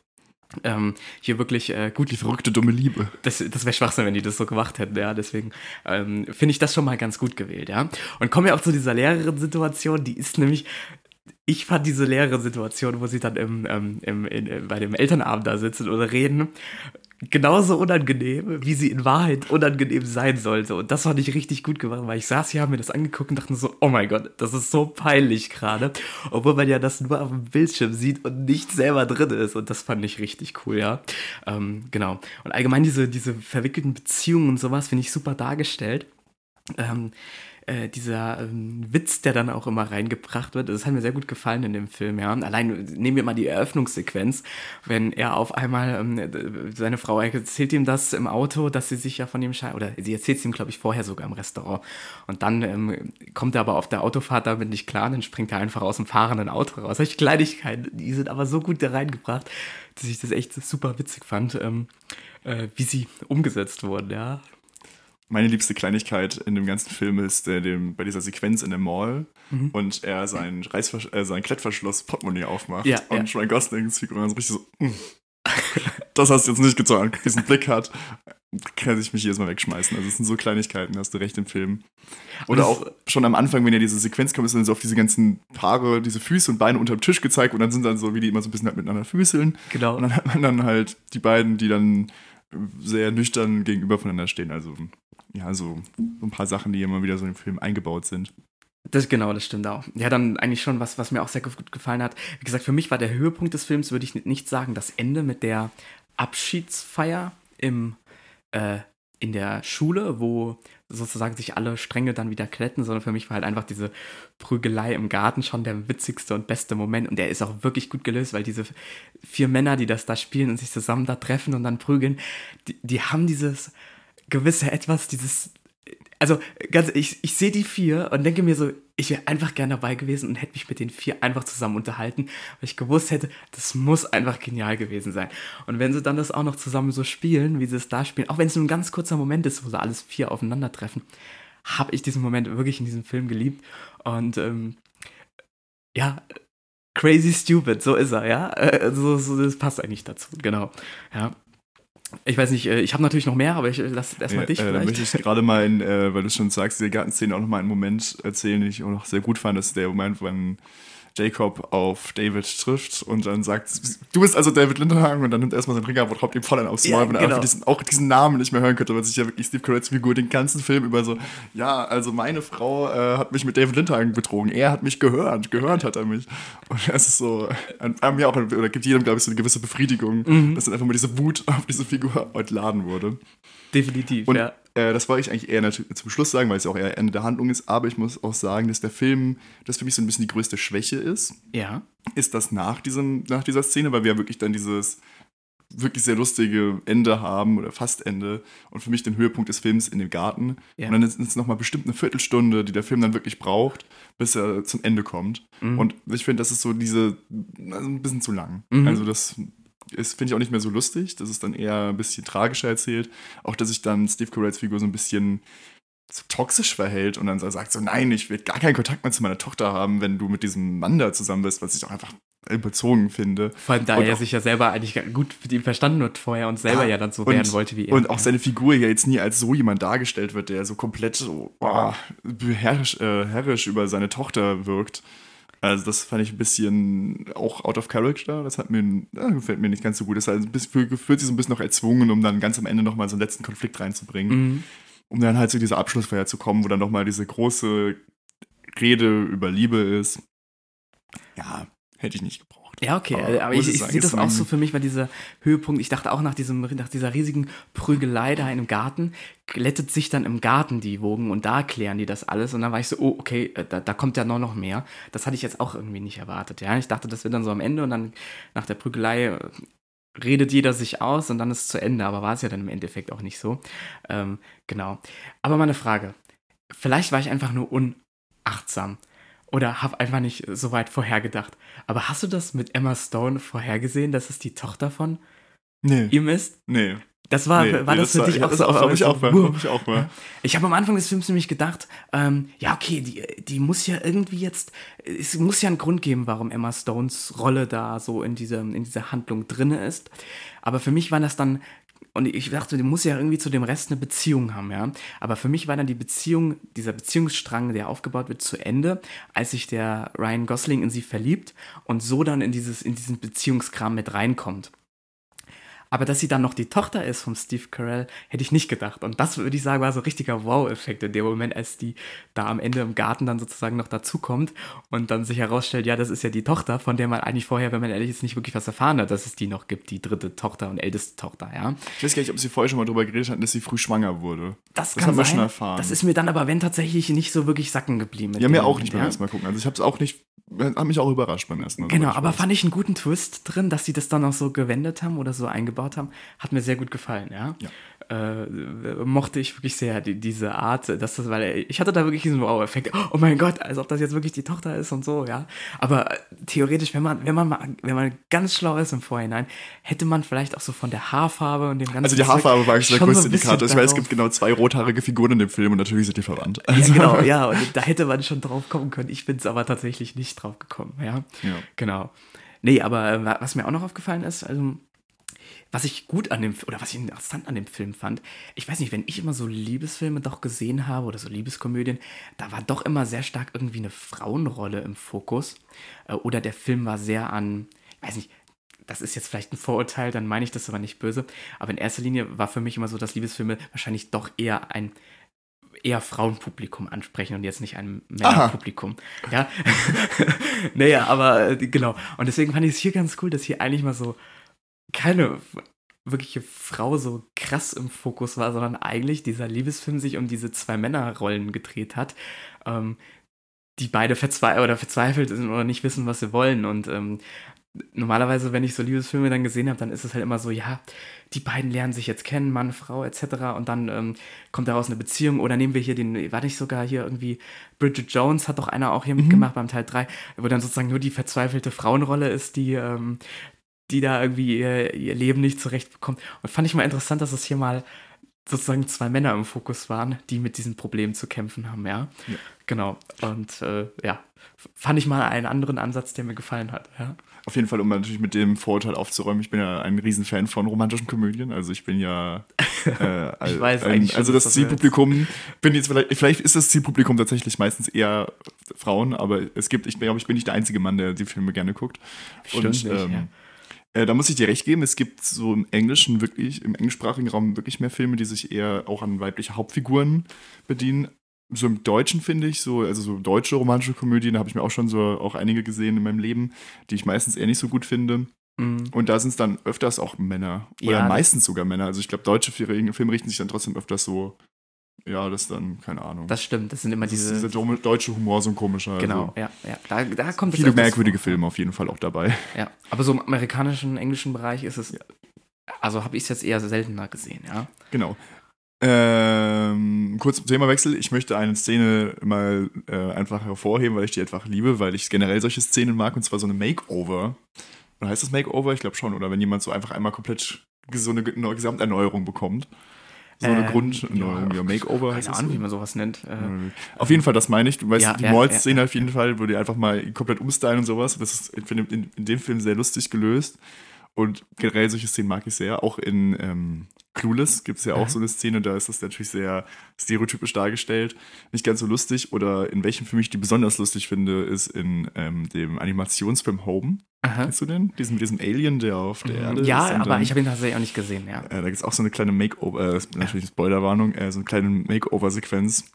Ähm, hier wirklich äh, gut. Die verrückte dumme Liebe. Das, das wäre Schwachsinn, wenn die das so gemacht hätten, ja. Deswegen ähm, finde ich das schon mal ganz gut gewählt, ja. Und kommen wir auch zu dieser Lehrerin-Situation, die ist nämlich ich fand diese leere Situation, wo sie dann im, ähm, im, in, äh, bei dem Elternabend da sitzen oder reden, genauso unangenehm, wie sie in Wahrheit unangenehm sein sollte. Und das fand ich richtig gut gemacht, weil ich saß hier, habe mir das angeguckt und dachte so, oh mein Gott, das ist so peinlich gerade. Obwohl man ja das nur auf dem Bildschirm sieht und nicht selber drin ist. Und das fand ich richtig cool, ja. Ähm, genau. Und allgemein diese, diese verwickelten Beziehungen und sowas finde ich super dargestellt. Ähm, äh, dieser ähm, Witz, der dann auch immer reingebracht wird, das hat mir sehr gut gefallen in dem Film, ja. Allein nehmen wir mal die Eröffnungssequenz, wenn er auf einmal, ähm, seine Frau erzählt ihm das im Auto, dass sie sich ja von ihm scheidet, oder sie erzählt es ihm, glaube ich, vorher sogar im Restaurant. Und dann ähm, kommt er aber auf der Autofahrt damit nicht klar, dann springt er einfach aus dem fahrenden Auto raus. Solche Kleinigkeiten, die sind aber so gut da reingebracht, dass ich das echt super witzig fand, ähm, äh, wie sie umgesetzt wurden, ja meine liebste Kleinigkeit in dem ganzen Film ist äh, dem, bei dieser Sequenz in der Mall mhm. und er sein, Reißversch äh, sein Klettverschloss Portemonnaie aufmacht ja, und ja. Ryan Goslings Figur dann so richtig so, mm, das hast du jetzt nicht getan, diesen Blick hat, kann ich mich jedes Mal wegschmeißen. Also es sind so Kleinigkeiten, hast du recht im Film. Oder auch schon am Anfang, wenn ja diese Sequenz kommt, ist dann so auf diese ganzen Paare, diese Füße und Beine unter dem Tisch gezeigt und dann sind dann so, wie die immer so ein bisschen halt miteinander füßeln. Genau. Und dann hat man dann halt die beiden, die dann sehr nüchtern gegenüber voneinander stehen. Also ja, so, so ein paar Sachen, die immer wieder so im Film eingebaut sind. Das genau, das stimmt auch. Ja, dann eigentlich schon was, was mir auch sehr gut gefallen hat. Wie gesagt, für mich war der Höhepunkt des Films, würde ich nicht sagen, das Ende mit der Abschiedsfeier im, äh, in der Schule, wo sozusagen sich alle Stränge dann wieder kletten, sondern für mich war halt einfach diese Prügelei im Garten schon der witzigste und beste Moment. Und der ist auch wirklich gut gelöst, weil diese vier Männer, die das da spielen und sich zusammen da treffen und dann prügeln, die, die haben dieses gewisse Etwas, dieses also ganz, ich, ich sehe die vier und denke mir so, ich wäre einfach gerne dabei gewesen und hätte mich mit den vier einfach zusammen unterhalten, weil ich gewusst hätte, das muss einfach genial gewesen sein. Und wenn sie dann das auch noch zusammen so spielen, wie sie es da spielen, auch wenn es nur ein ganz kurzer Moment ist, wo sie alles vier aufeinandertreffen, habe ich diesen Moment wirklich in diesem Film geliebt. Und ähm, ja, crazy stupid, so ist er, ja. Äh, so, so, das passt eigentlich dazu, genau. Ja. Ich weiß nicht, äh, ich habe natürlich noch mehr, aber ich äh, lasse erstmal ja, dich. Äh, da möchte ich gerade mal, in, äh, weil du schon sagst, diese Gartenszene auch noch mal einen Moment erzählen, den ich auch noch sehr gut fand. Das ist der Moment, wenn Jacob auf David trifft und dann sagt, du bist also David Lindenhagen und dann nimmt er erstmal seinen Ring ab und haut ihm voll einen aufs Maul, ja, wenn er genau. einfach diesen, auch diesen Namen nicht mehr hören könnte, weil sich ja wirklich Steve Carells Figur den ganzen Film über so, ja, also meine Frau äh, hat mich mit David Lindenhagen betrogen, er hat mich gehört, gehört hat er mich. Und das ist so, an mir auch, oder gibt jedem, glaube ich, so eine gewisse Befriedigung, mhm. dass dann einfach mal diese Wut auf diese Figur entladen wurde. Definitiv, und, ja. Äh, das wollte ich eigentlich eher zum Schluss sagen, weil es auch eher Ende der Handlung ist. Aber ich muss auch sagen, dass der Film, das für mich so ein bisschen die größte Schwäche ist. Ja. Ist das nach, diesem, nach dieser Szene, weil wir ja wirklich dann dieses wirklich sehr lustige Ende haben oder fast Ende und für mich den Höhepunkt des Films in dem Garten. Ja. Und dann ist es nochmal bestimmt eine Viertelstunde, die der Film dann wirklich braucht, bis er zum Ende kommt. Mhm. Und ich finde, das ist so diese, also ein bisschen zu lang. Mhm. Also das ist, finde ich auch nicht mehr so lustig. Das ist dann eher ein bisschen tragischer erzählt. Auch, dass sich dann Steve Carells Figur so ein bisschen so toxisch verhält und dann sagt so, nein, ich will gar keinen Kontakt mehr zu meiner Tochter haben, wenn du mit diesem Mann da zusammen bist, was ich auch einfach überzogen finde. Vor allem, da und er sich ja selber eigentlich gut mit ihm verstanden hat vorher und selber ja, ja dann so und, werden wollte wie er. Und auch seine Figur ja jetzt nie als so jemand dargestellt wird, der so komplett so oh, herrisch, äh, herrisch über seine Tochter wirkt. Also das fand ich ein bisschen auch out of character. Das hat mir, ja, gefällt mir nicht ganz so gut. Das halt fühlt sich so ein bisschen noch erzwungen, um dann ganz am Ende nochmal so einen letzten Konflikt reinzubringen. Mhm. Um dann halt zu dieser Abschlussfeier zu kommen, wo dann nochmal diese große Rede über Liebe ist. Ja, hätte ich nicht gebraucht. Ja, okay, aber, aber ich, ich sehe das auch so für mich, weil dieser Höhepunkt, ich dachte auch nach, diesem, nach dieser riesigen Prügelei da in einem Garten, glättet sich dann im Garten die Wogen und da klären die das alles und dann war ich so, oh, okay, äh, da, da kommt ja noch, noch mehr. Das hatte ich jetzt auch irgendwie nicht erwartet, ja. Ich dachte, das wird dann so am Ende und dann nach der Prügelei äh, redet jeder sich aus und dann ist es zu Ende, aber war es ja dann im Endeffekt auch nicht so. Ähm, genau. Aber meine Frage, vielleicht war ich einfach nur unachtsam oder habe einfach nicht so weit vorhergedacht. Aber hast du das mit Emma Stone vorhergesehen, dass es die Tochter von nee. ihm ist? Nee. Das war, nee, war nee, das, das für dich auch so? Habe ich, auch mal, hab ich auch mal. Ich habe am Anfang des Films nämlich gedacht, ähm, ja, okay, die, die muss ja irgendwie jetzt, es muss ja einen Grund geben, warum Emma Stones Rolle da so in, diese, in dieser Handlung drin ist. Aber für mich war das dann und ich dachte, die muss ja irgendwie zu dem Rest eine Beziehung haben, ja. Aber für mich war dann die Beziehung, dieser Beziehungsstrang, der aufgebaut wird, zu Ende, als sich der Ryan Gosling in sie verliebt und so dann in, dieses, in diesen Beziehungskram mit reinkommt. Aber dass sie dann noch die Tochter ist vom Steve Carell, hätte ich nicht gedacht. Und das würde ich sagen, war so ein richtiger Wow-Effekt in dem Moment, als die da am Ende im Garten dann sozusagen noch dazukommt und dann sich herausstellt, ja, das ist ja die Tochter, von der man eigentlich vorher, wenn man ehrlich ist, nicht wirklich was erfahren hat, dass es die noch gibt, die dritte Tochter und älteste Tochter, ja. Ich weiß gar nicht, ob sie vorher schon mal darüber geredet hatten, dass sie früh schwanger wurde. Das, das kann haben wir schon erfahren. Das ist mir dann aber, wenn tatsächlich, nicht so wirklich sacken geblieben. Ja, mir auch nicht beim ersten Mal gucken. Also ich habe es auch nicht hat mich auch überrascht beim ersten Mal. Genau, aber fand ich einen guten Twist drin, dass sie das dann auch so gewendet haben oder so eingebaut haben. Hat mir sehr gut gefallen, ja. ja äh, mochte ich wirklich sehr die, diese Art, dass das, weil ich hatte da wirklich diesen Wow-Effekt, oh mein Gott, als ob das jetzt wirklich die Tochter ist und so, ja. Aber theoretisch, wenn man, wenn man mal, wenn man ganz schlau ist im Vorhinein, hätte man vielleicht auch so von der Haarfarbe und dem ganzen Also die Haarfarbe war eigentlich der größte so Indikator. Ich weiß, es gibt genau zwei rothaarige Figuren in dem Film und natürlich sind die verwandt. Ja, genau, ja, und da hätte man schon drauf kommen können. Ich bin es aber tatsächlich nicht drauf gekommen, ja. ja. Genau. Nee, aber äh, was mir auch noch aufgefallen ist, also was ich gut an dem, oder was ich interessant an dem Film fand, ich weiß nicht, wenn ich immer so Liebesfilme doch gesehen habe oder so Liebeskomödien, da war doch immer sehr stark irgendwie eine Frauenrolle im Fokus. Äh, oder der Film war sehr an, ich weiß nicht, das ist jetzt vielleicht ein Vorurteil, dann meine ich das aber nicht böse. Aber in erster Linie war für mich immer so, dass Liebesfilme wahrscheinlich doch eher ein eher Frauenpublikum ansprechen und jetzt nicht ein Männerpublikum. Ja. naja, aber äh, genau. Und deswegen fand ich es hier ganz cool, dass hier eigentlich mal so keine wirkliche Frau so krass im Fokus war, sondern eigentlich dieser Liebesfilm sich um diese zwei Männerrollen gedreht hat, ähm, die beide verzwe oder verzweifelt sind oder nicht wissen, was sie wollen. Und ähm, normalerweise, wenn ich so Liebesfilme dann gesehen habe, dann ist es halt immer so, ja, die beiden lernen sich jetzt kennen, Mann, Frau etc. Und dann ähm, kommt daraus eine Beziehung. Oder nehmen wir hier den, war nicht sogar hier irgendwie, Bridget Jones hat doch einer auch hier mhm. mitgemacht beim Teil 3, wo dann sozusagen nur die verzweifelte Frauenrolle ist, die, ähm, die da irgendwie ihr, ihr Leben nicht zurechtbekommt. Und fand ich mal interessant, dass es hier mal sozusagen zwei Männer im Fokus waren, die mit diesen Problemen zu kämpfen haben, ja. ja. Genau. Und äh, ja, fand ich mal einen anderen Ansatz, der mir gefallen hat, ja. Auf jeden Fall, um natürlich mit dem Vorurteil aufzuräumen, ich bin ja ein Riesenfan von romantischen Komödien. Also ich bin ja äh, ich weiß ein, eigentlich Also das, das Zielpublikum, bin jetzt vielleicht, vielleicht ist das Zielpublikum tatsächlich meistens eher Frauen, aber es gibt, ich glaube, ich bin nicht der einzige Mann, der die Filme gerne guckt. Stimmt Und, nicht, ähm, ja äh, da muss ich dir recht geben, es gibt so im Englischen wirklich, im englischsprachigen Raum wirklich mehr Filme, die sich eher auch an weibliche Hauptfiguren bedienen. So im Deutschen finde ich, so, also so deutsche romantische Komödien, da habe ich mir auch schon so auch einige gesehen in meinem Leben, die ich meistens eher nicht so gut finde. Mhm. Und da sind es dann öfters auch Männer. Oder ja, meistens sogar Männer. Also ich glaube, deutsche Filme richten sich dann trotzdem öfters so ja, das dann, keine Ahnung. Das stimmt, das sind immer diese. Dieser deutsche Humor so ein komischer. Genau, also ja, ja. Da, da kommt Viele merkwürdige Filme auf jeden Fall auch dabei. Ja, aber so im amerikanischen, englischen Bereich ist es. Ja. Also habe ich es jetzt eher seltener gesehen, ja. Genau. Ähm, kurz zum Themawechsel. Ich möchte eine Szene mal äh, einfach hervorheben, weil ich die einfach liebe, weil ich generell solche Szenen mag, und zwar so eine Makeover. Oder heißt das Makeover? Ich glaube schon. Oder wenn jemand so einfach einmal komplett so eine, eine Gesamterneuerung bekommt. So eine äh, Grunderneuerung, ja, Makeover heißt Keine Ahnung, wie man sowas nennt. Äh, auf jeden Fall, das meine ich. Du weißt, ja, die ja, Mall-Szene ja. auf jeden Fall, wo die einfach mal komplett umstylen und sowas. Das ist in, in, in, dem Film sehr lustig gelöst. Und generell solche Szenen mag ich sehr. Auch in ähm, Clueless gibt es ja auch mhm. so eine Szene, da ist das natürlich sehr stereotypisch dargestellt. Nicht ganz so lustig. Oder in welchem Film ich die besonders lustig finde, ist in ähm, dem Animationsfilm Home. Aha. Kennst du den? Diesen, mit diesem Alien, der auf der mhm. Erde ja, ist. Ja, aber dann, ich habe ihn tatsächlich auch nicht gesehen, ja. Äh, da gibt es auch so eine kleine Makeover, äh, natürlich Spoilerwarnung, äh, so eine kleine Makeover-Sequenz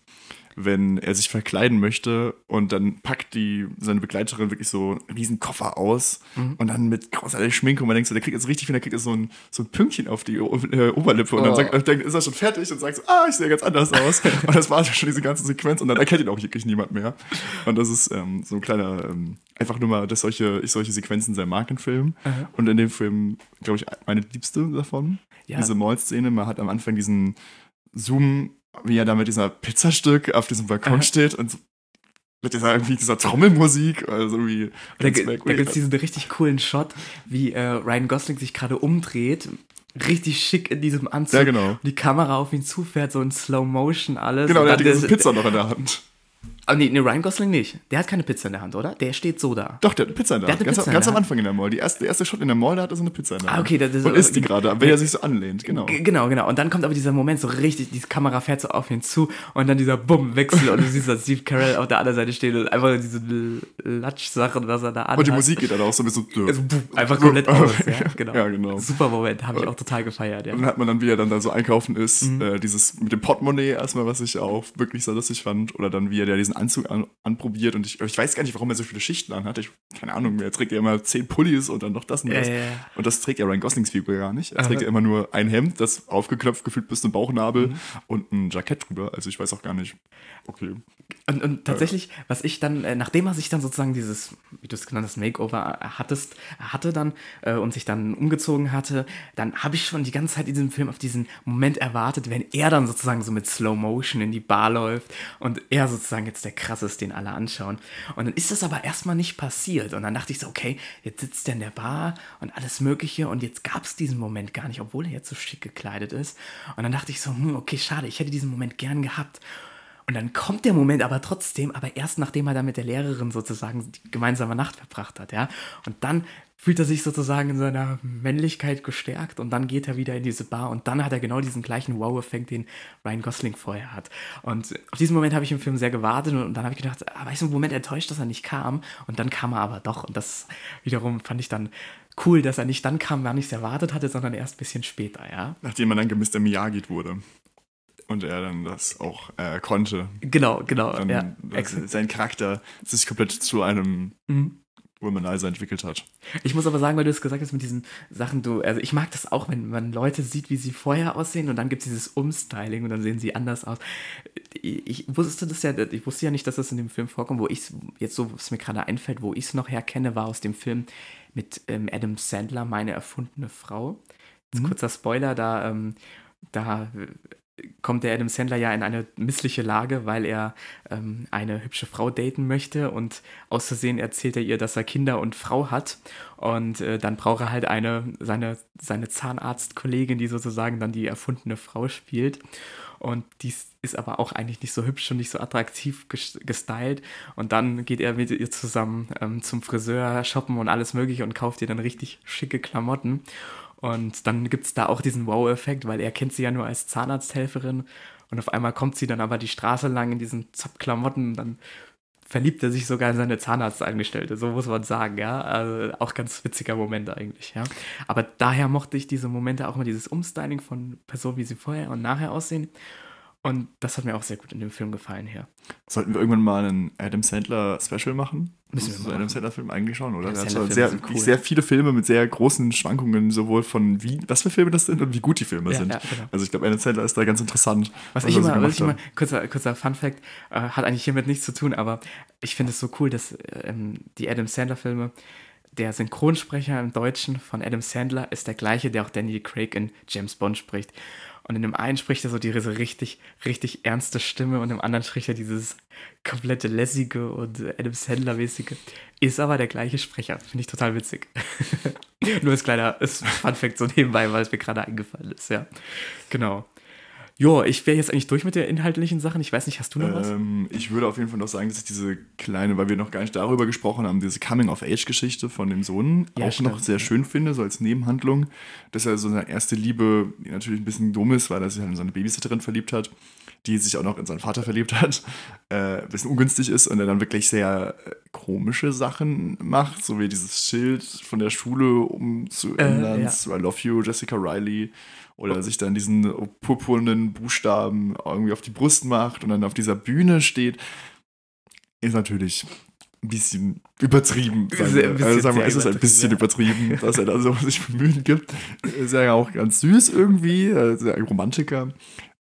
wenn er sich verkleiden möchte und dann packt die, seine Begleiterin wirklich so einen riesen Koffer aus mhm. und dann mit großartiger Schminke und man denkt so, der kriegt jetzt richtig viel, der kriegt jetzt so ein, so ein Pünktchen auf die o äh, Oberlippe und dann, oh. sagt, dann ist er schon fertig und sagt so, ah, ich sehe ganz anders aus. und das war schon diese ganze Sequenz und dann erkennt ihn auch wirklich niemand mehr. Und das ist ähm, so ein kleiner, ähm, einfach nur mal, dass solche, ich solche Sequenzen sehr mag in Filmen. Mhm. Und in dem Film, glaube ich, meine liebste davon. Ja. Diese Mall-Szene, man hat am Anfang diesen Zoom wie er da mit dieser Pizzastück auf diesem Balkon Aha. steht und mit dieser, irgendwie dieser Trommelmusik, also wie da, da gibt es diesen richtig coolen Shot, wie äh, Ryan Gosling sich gerade umdreht, richtig schick in diesem Anzug. Ja, genau. Die Kamera auf ihn zufährt, so in Slow Motion alles. Genau, der hat diese Pizza noch in der Hand. Aber nee, nee, Ryan Gosling nicht. Der hat keine Pizza in der Hand, oder? Der steht so da. Doch, der hat eine Pizza in der Hand. Ganz, Pizza ganz am Anfang in der Mall. Die erste, der erste Shot in der Mall, da hat er so eine Pizza in der Hand. Ah, okay. Das ist, Und isst die gerade, wenn er sich so anlehnt, genau. Genau, genau. Und dann kommt aber dieser Moment so richtig, die Kamera fährt so auf ihn zu und dann dieser Bumm-Wechsel und du siehst, dass Steve Carell auf der anderen Seite steht und einfach diese Latsch-Sachen, was er da anhat. Und die Musik geht dann auch so ein bisschen so... Also, einfach komplett aus, ja, genau. ja, genau. Super Moment, habe ich auch total gefeiert, ja. Und dann hat man dann, wie er dann da so einkaufen ist, mhm. äh, dieses mit dem Portemonnaie erstmal, was ich auch wirklich sehr lustig fand, oder dann, wie er diesen Anzug an, anprobiert und ich, ich weiß gar nicht, warum er so viele Schichten anhat. Ich, keine Ahnung, er trägt ja immer zehn Pullis und dann noch das und das. Ja. Und das trägt ja Ryan Goslings Figur gar nicht. Er Aha. trägt ja immer nur ein Hemd, das aufgeklopft gefühlt bis zum Bauchnabel mhm. und ein Jackett drüber. Also ich weiß auch gar nicht. Okay. Und, und tatsächlich, was ich dann, äh, nachdem er sich dann sozusagen dieses, wie du es genannt hast, Makeover hattest, hatte dann äh, und sich dann umgezogen hatte, dann habe ich schon die ganze Zeit in diesem Film auf diesen Moment erwartet, wenn er dann sozusagen so mit Slow Motion in die Bar läuft und er sozusagen jetzt der krasseste, den alle anschauen. Und dann ist das aber erstmal nicht passiert. Und dann dachte ich so, okay, jetzt sitzt er in der Bar und alles Mögliche und jetzt gab es diesen Moment gar nicht, obwohl er jetzt so schick gekleidet ist. Und dann dachte ich so, hm, okay, schade, ich hätte diesen Moment gern gehabt. Und dann kommt der Moment aber trotzdem, aber erst nachdem er dann mit der Lehrerin sozusagen die gemeinsame Nacht verbracht hat, ja. Und dann fühlt er sich sozusagen in seiner Männlichkeit gestärkt und dann geht er wieder in diese Bar und dann hat er genau diesen gleichen Wow-Effekt, den Ryan Gosling vorher hat. Und auf diesen Moment habe ich im Film sehr gewartet und dann habe ich gedacht, aber ich bin im Moment enttäuscht, dass er nicht kam und dann kam er aber doch und das wiederum fand ich dann cool, dass er nicht dann kam, wann ich es erwartet hatte, sondern erst ein bisschen später, ja. Nachdem er dann Mr. Miyagi wurde und er dann das auch äh, konnte. Genau, genau. Dann, ja. sein Charakter sich komplett zu einem mhm Womanizer entwickelt hat. Ich muss aber sagen, weil du es gesagt hast mit diesen Sachen, du, also ich mag das auch, wenn man Leute sieht, wie sie vorher aussehen und dann gibt es dieses Umstyling und dann sehen sie anders aus. Ich wusste das ja, ich wusste ja nicht, dass das in dem Film vorkommt, wo ich jetzt so, was mir gerade einfällt, wo ich es noch herkenne, war aus dem Film mit ähm, Adam Sandler, meine erfundene Frau. Mhm. Kurzer Spoiler, da, ähm, da kommt der Adam Sandler ja in eine missliche Lage, weil er ähm, eine hübsche Frau daten möchte und aus Versehen erzählt er ihr, dass er Kinder und Frau hat und äh, dann braucht er halt eine seine seine Zahnarztkollegin, die sozusagen dann die erfundene Frau spielt und die ist aber auch eigentlich nicht so hübsch und nicht so attraktiv gestylt und dann geht er mit ihr zusammen ähm, zum Friseur shoppen und alles mögliche und kauft ihr dann richtig schicke Klamotten und dann gibt es da auch diesen Wow-Effekt, weil er kennt sie ja nur als Zahnarzthelferin und auf einmal kommt sie dann aber die Straße lang in diesen Zop-Klamotten und dann verliebt er sich sogar in seine Zahnarztangestellte, so muss man sagen, ja. Also auch ganz witziger Moment eigentlich, ja. Aber daher mochte ich diese Momente auch mal dieses Umstyling von Personen, wie sie vorher und nachher aussehen. Und das hat mir auch sehr gut in dem Film gefallen hier. Sollten wir irgendwann mal einen Adam Sandler Special machen? Müssen wir so Adam Sandler Film eigentlich schon, oder? Er hat sehr, cool. sehr viele Filme mit sehr großen Schwankungen, sowohl von wie, was für Filme das sind und wie gut die Filme ja, sind. Ja, genau. Also ich glaube, Adam Sandler ist da ganz interessant. Was, was ich immer, was ich immer kurzer, kurzer Fun Fact, äh, hat eigentlich hiermit nichts zu tun, aber ich finde es so cool, dass ähm, die Adam Sandler Filme der Synchronsprecher im Deutschen von Adam Sandler ist der gleiche, der auch Daniel Craig in James Bond spricht. Und in dem einen spricht er so diese richtig, richtig ernste Stimme und im anderen spricht er dieses komplette lässige und Adam Sandler-mäßige. Ist aber der gleiche Sprecher. Finde ich total witzig. Nur als kleiner Fun-Fact so nebenbei, weil es mir gerade eingefallen ist, ja. Genau. Jo, ich wäre jetzt eigentlich durch mit den inhaltlichen Sachen. Ich weiß nicht, hast du noch was? Ähm, ich würde auf jeden Fall noch sagen, dass ich diese kleine, weil wir noch gar nicht darüber gesprochen haben, diese Coming-of-Age-Geschichte von dem Sohn ja, auch stimmt. noch sehr schön finde, so als Nebenhandlung. Dass er so seine erste Liebe, die natürlich ein bisschen dumm ist, weil er sich halt in seine Babysitterin verliebt hat, die sich auch noch in seinen Vater verliebt hat, äh, ein bisschen ungünstig ist und er dann wirklich sehr äh, komische Sachen macht, so wie dieses Schild von der Schule umzuändern, äh, ja. zu I love you, Jessica Riley oder sich dann diesen purpurnen Buchstaben irgendwie auf die Brust macht und dann auf dieser Bühne steht, ist natürlich ein bisschen übertrieben. Sagen wir. Bisschen also sagen wir, es ist ein bisschen ja. übertrieben, dass er da so sich Mühen gibt. Ist ja auch ganz süß irgendwie, ist ja ein Romantiker,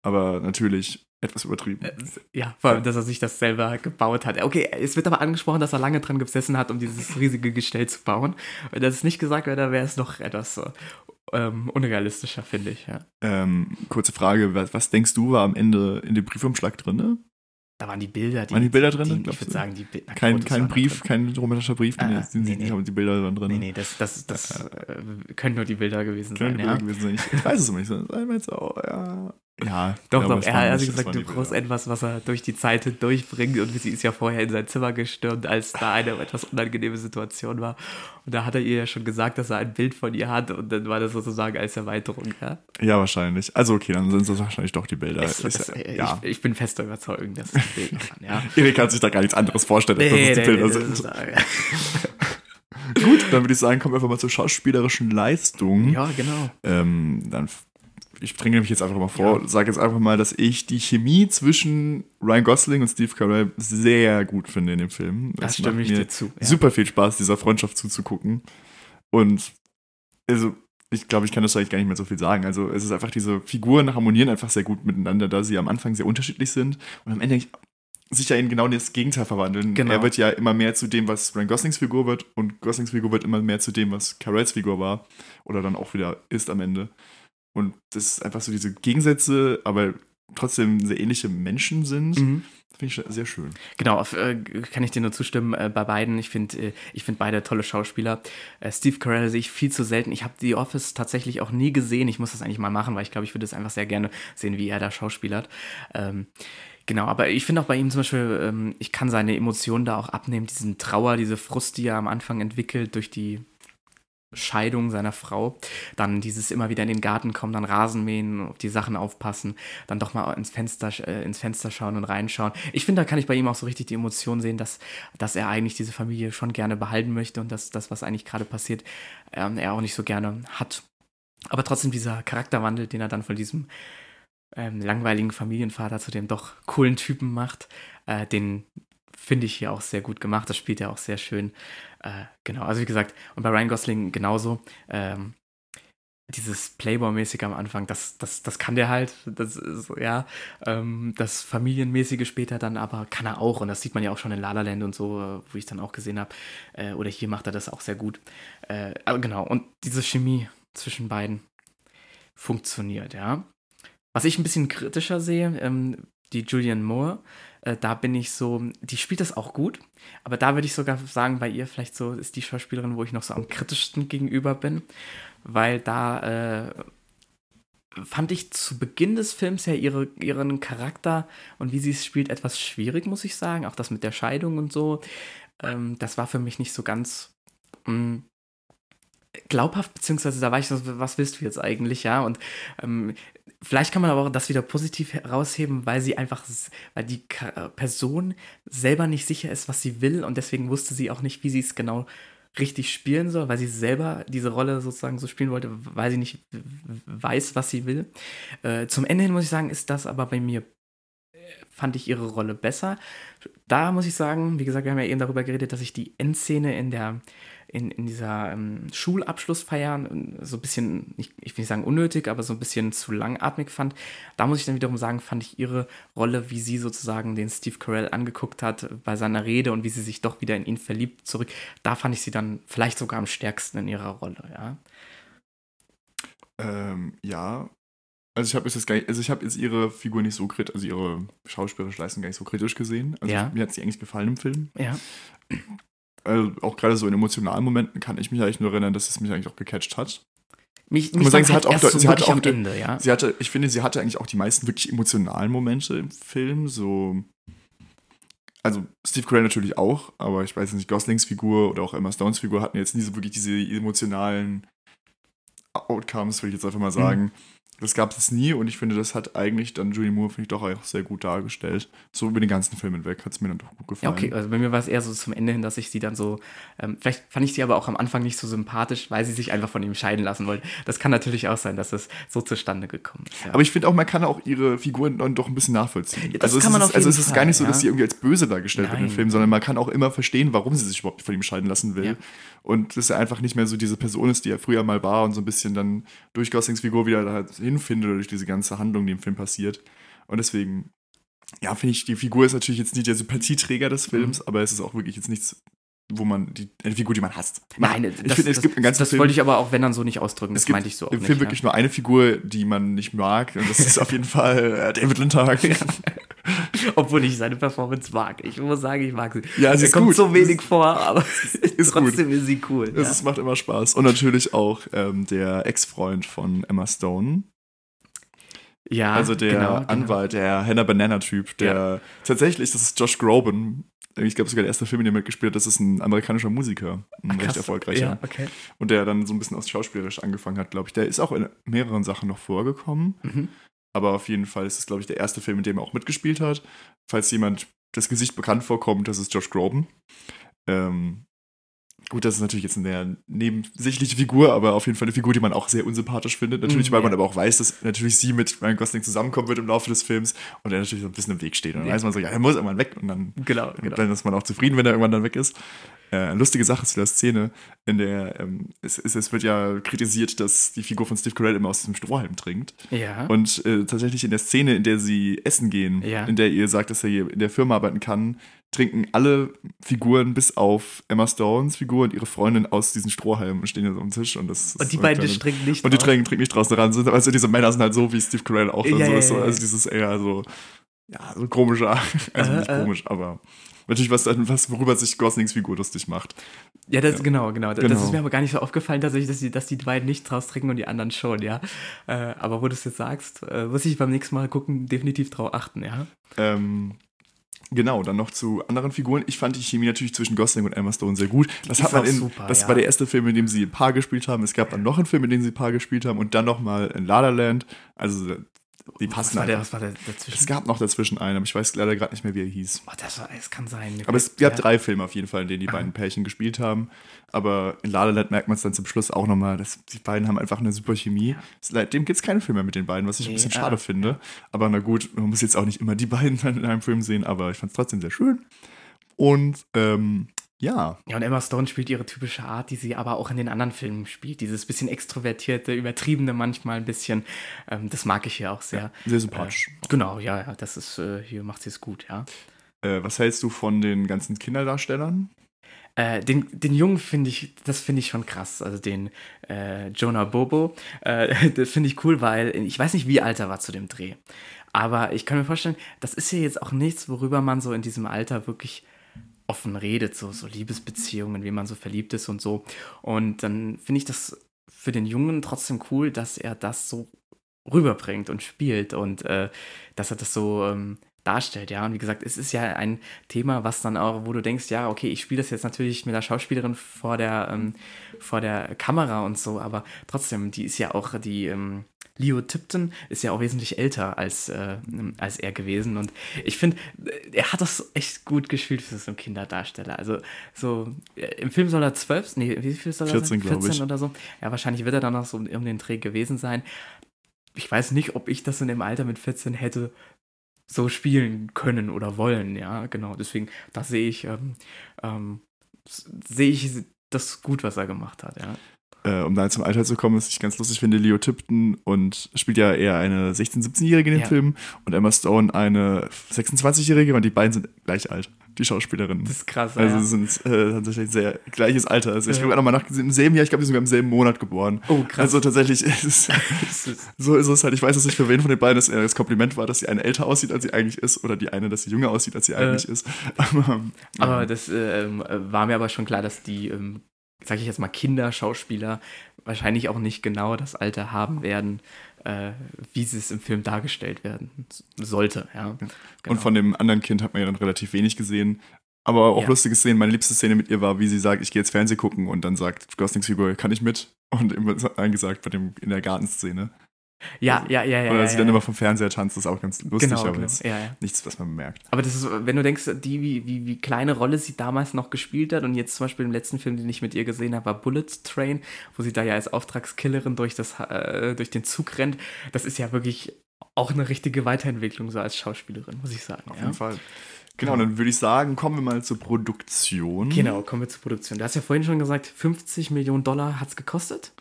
aber natürlich etwas übertrieben. Äh, ja, vor allem, dass er sich das selber gebaut hat. Okay, es wird aber angesprochen, dass er lange dran gesessen hat, um dieses riesige Gestell zu bauen. Wenn das nicht gesagt wäre, wäre es noch etwas ähm, unrealistischer, finde ich, ja. Ähm, kurze Frage, was, was, denkst du, war am Ende in dem Briefumschlag drin? Da waren die Bilder. Die, waren die Bilder drin? Die, ich würde sagen, die Bilder. Kein, kein Brief, kein romanischer Brief, ah, nee, nee, nee. die Bilder waren drin. Nee, nee, das, das, das äh, können nur die Bilder gewesen können sein. Bilder ja. gewesen sein. Ich, weiß es nicht. So, ja, ja, doch, doch. Er hat also gesagt, du brauchst etwas, was er durch die Zeit durchbringt. Und sie ist ja vorher in sein Zimmer gestürmt, als da eine etwas unangenehme Situation war. Und da hat er ihr ja schon gesagt, dass er ein Bild von ihr hat. Und dann war das sozusagen als Erweiterung, ja? Ja, wahrscheinlich. Also, okay, dann sind das wahrscheinlich doch die Bilder. Es, es, ist, ja. ich, ich, bin fester Überzeugung, dass es Bilder waren, ja. Erik kann sich da gar nichts anderes vorstellen, als nee, dass es die nee, Bilder nee, sind. Gut, dann würde ich sagen, kommen wir einfach mal zur schauspielerischen Leistung. Ja, genau. Ähm, dann ich bringe mich jetzt einfach mal vor, ja. sage jetzt einfach mal, dass ich die Chemie zwischen Ryan Gosling und Steve Carell sehr gut finde in dem Film. Das, das stimme ich dir zu. Ja. Super viel Spaß, dieser Freundschaft zuzugucken. Und also, ich glaube, ich kann das eigentlich gar nicht mehr so viel sagen. Also, es ist einfach, diese Figuren harmonieren einfach sehr gut miteinander, da sie am Anfang sehr unterschiedlich sind und am Ende sich ja in genau das Gegenteil verwandeln. Genau. Er wird ja immer mehr zu dem, was Ryan Goslings Figur wird und Goslings Figur wird immer mehr zu dem, was Carells Figur war oder dann auch wieder ist am Ende. Und das ist einfach so diese Gegensätze, aber trotzdem sehr ähnliche Menschen sind. Mhm. Finde ich sehr schön. Genau, äh, kann ich dir nur zustimmen äh, bei beiden. Ich finde äh, ich find beide tolle Schauspieler. Äh, Steve Carell sehe ich viel zu selten. Ich habe The Office tatsächlich auch nie gesehen. Ich muss das eigentlich mal machen, weil ich glaube, ich würde es einfach sehr gerne sehen, wie er da schauspielert. Ähm, Genau, aber ich finde auch bei ihm zum Beispiel, ähm, ich kann seine Emotionen da auch abnehmen, diesen Trauer, diese Frust, die er am Anfang entwickelt durch die Scheidung seiner Frau, dann dieses immer wieder in den Garten kommen, dann Rasen mähen, auf die Sachen aufpassen, dann doch mal ins Fenster, äh, ins Fenster schauen und reinschauen. Ich finde, da kann ich bei ihm auch so richtig die Emotion sehen, dass, dass er eigentlich diese Familie schon gerne behalten möchte und dass das, was eigentlich gerade passiert, ähm, er auch nicht so gerne hat. Aber trotzdem dieser Charakterwandel, den er dann von diesem ähm, langweiligen Familienvater zu dem doch coolen Typen macht, äh, den finde ich hier auch sehr gut gemacht. Das spielt er auch sehr schön. Äh, genau, also wie gesagt, und bei Ryan Gosling genauso. Ähm, dieses Playboy-mäßige am Anfang, das, das, das kann der halt. Das ist, ja. Ähm, das Familienmäßige später dann aber kann er auch. Und das sieht man ja auch schon in La La Land und so, wo ich dann auch gesehen habe. Äh, oder hier macht er das auch sehr gut. Äh, genau, und diese Chemie zwischen beiden funktioniert, ja. Was ich ein bisschen kritischer sehe, ähm, die Julianne Moore, äh, da bin ich so, die spielt das auch gut, aber da würde ich sogar sagen, bei ihr vielleicht so ist die Schauspielerin, wo ich noch so am kritischsten gegenüber bin, weil da äh, fand ich zu Beginn des Films ja ihre, ihren Charakter und wie sie es spielt etwas schwierig, muss ich sagen. Auch das mit der Scheidung und so. Ähm, das war für mich nicht so ganz mh, mm, glaubhaft, beziehungsweise da war ich so, was willst du jetzt eigentlich, ja? Und ähm, vielleicht kann man aber auch das wieder positiv herausheben, weil sie einfach, weil die Person selber nicht sicher ist, was sie will und deswegen wusste sie auch nicht, wie sie es genau richtig spielen soll, weil sie selber diese Rolle sozusagen so spielen wollte, weil sie nicht weiß, was sie will. Äh, zum Ende hin muss ich sagen, ist das aber bei mir, äh, fand ich ihre Rolle besser. Da muss ich sagen, wie gesagt, wir haben ja eben darüber geredet, dass ich die Endszene in der in, in dieser ähm, Schulabschlussfeier so ein bisschen, ich, ich will nicht sagen unnötig, aber so ein bisschen zu langatmig fand. Da muss ich dann wiederum sagen, fand ich ihre Rolle, wie sie sozusagen den Steve Carell angeguckt hat bei seiner Rede und wie sie sich doch wieder in ihn verliebt zurück, da fand ich sie dann vielleicht sogar am stärksten in ihrer Rolle, ja. Ähm, ja, also ich habe jetzt gar nicht, also ich habe jetzt ihre Figur nicht so kritisch, also ihre schauspielerische Leistung gar nicht so kritisch gesehen. Also ja. mir hat sie eigentlich gefallen im Film. Ja also auch gerade so in emotionalen Momenten kann ich mich eigentlich nur erinnern, dass es mich eigentlich auch gecatcht hat. Mich, mich sagen, sie hat auch, so sie hatte auch Ende, ja. Sie hatte, ich finde, sie hatte eigentlich auch die meisten wirklich emotionalen Momente im Film. So, also Steve Carell natürlich auch, aber ich weiß nicht, Goslings Figur oder auch Emma Stones Figur hatten jetzt nie so wirklich diese emotionalen Outcomes, will ich jetzt einfach mal sagen. Mhm. Das gab es nie und ich finde, das hat eigentlich dann Julie Moore, finde ich, doch auch sehr gut dargestellt. So über den ganzen Film hinweg hat es mir dann doch gut gefallen. Ja, okay, also bei mir war es eher so zum Ende hin, dass ich sie dann so, ähm, vielleicht fand ich sie aber auch am Anfang nicht so sympathisch, weil sie sich einfach von ihm scheiden lassen wollte. Das kann natürlich auch sein, dass das so zustande gekommen ist. Ja. Aber ich finde auch, man kann auch ihre Figuren dann doch ein bisschen nachvollziehen. Ja, also, es ist, also es ist gar nicht so, dass sie irgendwie als böse dargestellt wird im Film, sondern man kann auch immer verstehen, warum sie sich überhaupt von ihm scheiden lassen will. Und dass er einfach nicht mehr so diese Person ist, die er früher mal war und so ein bisschen dann durch Goslings Figur wieder da hinfindet oder durch diese ganze Handlung, die im Film passiert. Und deswegen, ja, finde ich, die Figur ist natürlich jetzt nicht der Sympathieträger des Films, mhm. aber es ist auch wirklich jetzt nichts, wo man die eine Figur, die man hasst. Nein, ich das, finde, es das, gibt einen ganzen Das Film, wollte ich aber auch, wenn dann so nicht ausdrücken. Das meinte ich so auch Im nicht, Film ja. wirklich nur eine Figur, die man nicht mag. Und das ist auf jeden Fall äh, David Lindtag. Obwohl ich seine Performance mag. Ich muss sagen, ich mag sie. Ja, sie kommt gut. so wenig vor, aber ist trotzdem gut. ist sie cool. Es ja. macht immer Spaß. Und natürlich auch ähm, der Ex-Freund von Emma Stone. Ja, also der genau, genau. Anwalt, der Hannah Banana-Typ, der ja. tatsächlich, das ist Josh Groban. Ich glaube, sogar der erste Film, in dem er mitgespielt hat, das ist ein amerikanischer Musiker, ein Ach, recht erfolgreicher. Ja, okay. Und der dann so ein bisschen aus schauspielerisch angefangen hat, glaube ich. Der ist auch in mehreren Sachen noch vorgekommen. Mhm. Aber auf jeden Fall ist es, glaube ich, der erste Film, in dem er auch mitgespielt hat. Falls jemand das Gesicht bekannt vorkommt, das ist Josh Groban. Ähm, Gut, das ist natürlich jetzt eine nebensächliche Figur, aber auf jeden Fall eine Figur, die man auch sehr unsympathisch findet. Natürlich, mm, weil ja. man aber auch weiß, dass natürlich sie mit Ryan Gosling zusammenkommen wird im Laufe des Films und er natürlich so ein bisschen im Weg steht. Und dann ja. weiß man so, ja, er muss irgendwann weg und dann, genau, genau. dann ist man auch zufrieden, wenn er irgendwann dann weg ist. Äh, lustige Sache zu der Szene, in der ähm, es, es, es, wird ja kritisiert, dass die Figur von Steve Carell immer aus diesem Strohhalm trinkt. Ja. Und äh, tatsächlich in der Szene, in der sie essen gehen, ja. in der ihr sagt, dass er hier in der Firma arbeiten kann, trinken alle Figuren bis auf Emma Stones Figur und ihre Freundin aus diesen Strohhalmen und stehen hier so am Tisch. Und, das, und die beiden trinken nicht Und die trinken, trinken nicht draußen ran. Also diese Männer sind halt so wie Steve Carell auch. Ja, so, ja, so, also dieses eher so, ja, so komischer. Also äh, nicht komisch, äh. aber natürlich was, was, worüber sich Goslings Figur lustig macht. Ja, das ja. genau, genau. genau. Das ist mir aber gar nicht so aufgefallen, tatsächlich, dass die, dass die beiden nicht draus trinken und die anderen schon, ja. Äh, aber wo du es jetzt sagst, äh, muss ich beim nächsten Mal gucken, definitiv drauf achten, ja. Ähm, Genau, dann noch zu anderen Figuren. Ich fand die Chemie natürlich zwischen Gosling und Emma Stone sehr gut. Das die hat man in, super, das ja. war der erste Film, in dem sie ein Paar gespielt haben. Es gab dann noch einen Film, in dem sie ein Paar gespielt haben und dann nochmal in La La Land. Also die passen was war, der, was war der dazwischen? Es gab noch dazwischen einen, aber ich weiß leider gerade nicht mehr, wie er hieß. Oh, das, war, das kann sein. Aber es gab ja. drei Filme auf jeden Fall, in denen die beiden Pärchen gespielt haben. Aber in La La Land merkt man es dann zum Schluss auch nochmal, dass die beiden haben einfach eine super Chemie. Ja. Seitdem gibt es keine Filme mit den beiden, was ich nee, ein bisschen schade finde. Aber na gut, man muss jetzt auch nicht immer die beiden in einem Film sehen, aber ich fand es trotzdem sehr schön. Und ähm, ja. Ja, und Emma Stone spielt ihre typische Art, die sie aber auch in den anderen Filmen spielt. Dieses bisschen extrovertierte, übertriebene manchmal ein bisschen. Ähm, das mag ich hier auch sehr. Ja, sehr sympathisch. Äh, genau, ja, ja, das ist, äh, hier macht sie es gut, ja. Äh, was hältst du von den ganzen Kinderdarstellern? Äh, den, den Jungen finde ich, das finde ich schon krass. Also den äh, Jonah Bobo, äh, das finde ich cool, weil ich weiß nicht, wie alt er war zu dem Dreh. Aber ich kann mir vorstellen, das ist ja jetzt auch nichts, worüber man so in diesem Alter wirklich offen redet, so, so Liebesbeziehungen, wie man so verliebt ist und so. Und dann finde ich das für den Jungen trotzdem cool, dass er das so rüberbringt und spielt und äh, dass er das so ähm, darstellt, ja. Und wie gesagt, es ist ja ein Thema, was dann auch, wo du denkst, ja, okay, ich spiele das jetzt natürlich mit der Schauspielerin vor der, ähm, vor der Kamera und so, aber trotzdem, die ist ja auch, die ähm, Leo Tipton ist ja auch wesentlich älter als, äh, als er gewesen. Und ich finde, er hat das echt gut gespielt für so einen Kinderdarsteller. Also so, äh, im Film soll er zwölf, nee, wie viel soll er 14, sein? 14 ich. oder so. Ja, wahrscheinlich wird er dann noch so um den Dreh gewesen sein. Ich weiß nicht, ob ich das in dem Alter mit 14 hätte so spielen können oder wollen, ja, genau. Deswegen, da sehe ich, ähm, ähm, sehe ich das gut, was er gemacht hat, ja. Äh, um da zum Alter zu kommen, was ich ganz lustig finde, Leo Tipton und spielt ja eher eine 16-, 17-Jährige in den ja. Filmen und Emma Stone eine 26-Jährige und die beiden sind gleich alt die Schauspielerinnen. Das ist krass. Also ja. sind äh, tatsächlich sehr gleiches Alter. Also ich ja. bin nochmal nach im selben Jahr, ich glaube, die sind sogar im selben Monat geboren. Oh, krass. Also tatsächlich ist es, so ist es halt. Ich weiß jetzt nicht, für wen von den beiden das das Kompliment war, dass sie eine älter aussieht, als sie eigentlich ist, oder die eine, dass sie jünger aussieht, als sie äh, eigentlich ist. Aber, aber das äh, war mir aber schon klar, dass die, ähm, sag ich jetzt mal, Kinderschauspieler wahrscheinlich auch nicht genau das Alter haben werden, äh, wie sie es im Film dargestellt werden sollte. Ja, genau. Und von dem anderen Kind hat man ja dann relativ wenig gesehen. Aber auch ja. lustige Szenen. Meine liebste Szene mit ihr war, wie sie sagt, ich gehe jetzt Fernsehen gucken und dann sagt Gosling Seaboy, kann ich mit? Und immer eingesagt bei dem in der Gartenszene. Ja, also, ja, ja, ja. Oder sie ja, dann ja. immer vom Fernseher tanzt, das ist auch ganz lustig, genau, aber genau. Jetzt ja, ja. nichts, was man merkt. Aber das ist, wenn du denkst, die, wie, wie, wie kleine Rolle sie damals noch gespielt hat und jetzt zum Beispiel im letzten Film, den ich mit ihr gesehen habe, war Bullet Train, wo sie da ja als Auftragskillerin durch, das, äh, durch den Zug rennt, das ist ja wirklich auch eine richtige Weiterentwicklung so als Schauspielerin, muss ich sagen. Auf jeden Fall. Genau, dann würde ich sagen, kommen wir mal zur Produktion. Genau, kommen wir zur Produktion. Du hast ja vorhin schon gesagt, 50 Millionen Dollar hat es gekostet.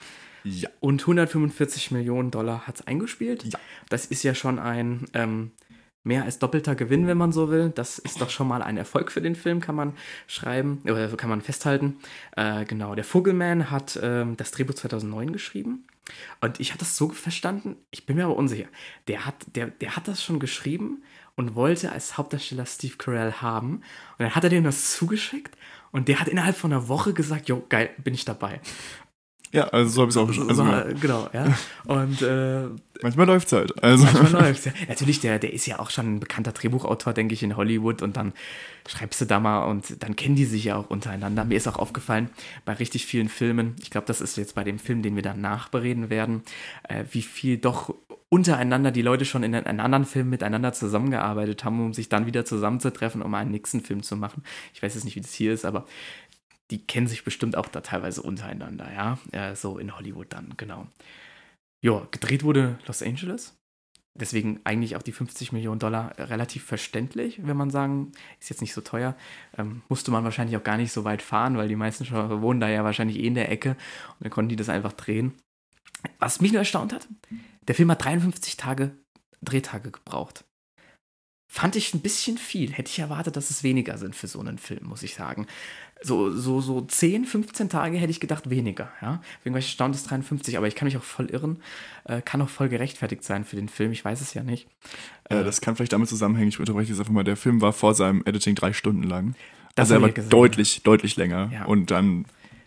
Ja. Und 145 Millionen Dollar hat es eingespielt. Ja. Das ist ja schon ein ähm, mehr als doppelter Gewinn, wenn man so will. Das ist doch schon mal ein Erfolg für den Film, kann man schreiben, oder kann man festhalten. Äh, genau, der Vogelman hat ähm, das Drehbuch 2009 geschrieben. Und ich hatte das so verstanden, ich bin mir aber unsicher. Der hat, der, der hat das schon geschrieben und wollte als Hauptdarsteller Steve Carell haben. Und dann hat er dem das zugeschickt und der hat innerhalb von einer Woche gesagt, jo, geil, bin ich dabei. Ja, also so habe ich es auch schon. Also, so, genau, ja. Und äh, manchmal läuft es halt. Also. Manchmal läuft ja. Natürlich, der, der ist ja auch schon ein bekannter Drehbuchautor, denke ich, in Hollywood. Und dann schreibst du da mal und dann kennen die sich ja auch untereinander. Mir ist auch aufgefallen, bei richtig vielen Filmen, ich glaube, das ist jetzt bei dem Film, den wir danach bereden werden, äh, wie viel doch untereinander die Leute schon in einem anderen Film miteinander zusammengearbeitet haben, um sich dann wieder zusammenzutreffen, um einen nächsten Film zu machen. Ich weiß jetzt nicht, wie das hier ist, aber die kennen sich bestimmt auch da teilweise untereinander, ja. Äh, so in Hollywood dann, genau. Ja, gedreht wurde Los Angeles. Deswegen eigentlich auch die 50 Millionen Dollar relativ verständlich, wenn man sagen, ist jetzt nicht so teuer. Ähm, musste man wahrscheinlich auch gar nicht so weit fahren, weil die meisten schon wohnen da ja wahrscheinlich eh in der Ecke und dann konnten die das einfach drehen. Was mich nur erstaunt hat, der Film hat 53 Tage Drehtage gebraucht. Fand ich ein bisschen viel. Hätte ich erwartet, dass es weniger sind für so einen Film, muss ich sagen. So, so, so 10, 15 Tage hätte ich gedacht weniger. Ja? Deswegen war ich erstaunt, dass 53, aber ich kann mich auch voll irren. Äh, kann auch voll gerechtfertigt sein für den Film, ich weiß es ja nicht. Äh, das kann vielleicht damit zusammenhängen, ich unterbreche jetzt einfach mal, der Film war vor seinem Editing drei Stunden lang. Das also er war deutlich, deutlich länger. Ja. Und dann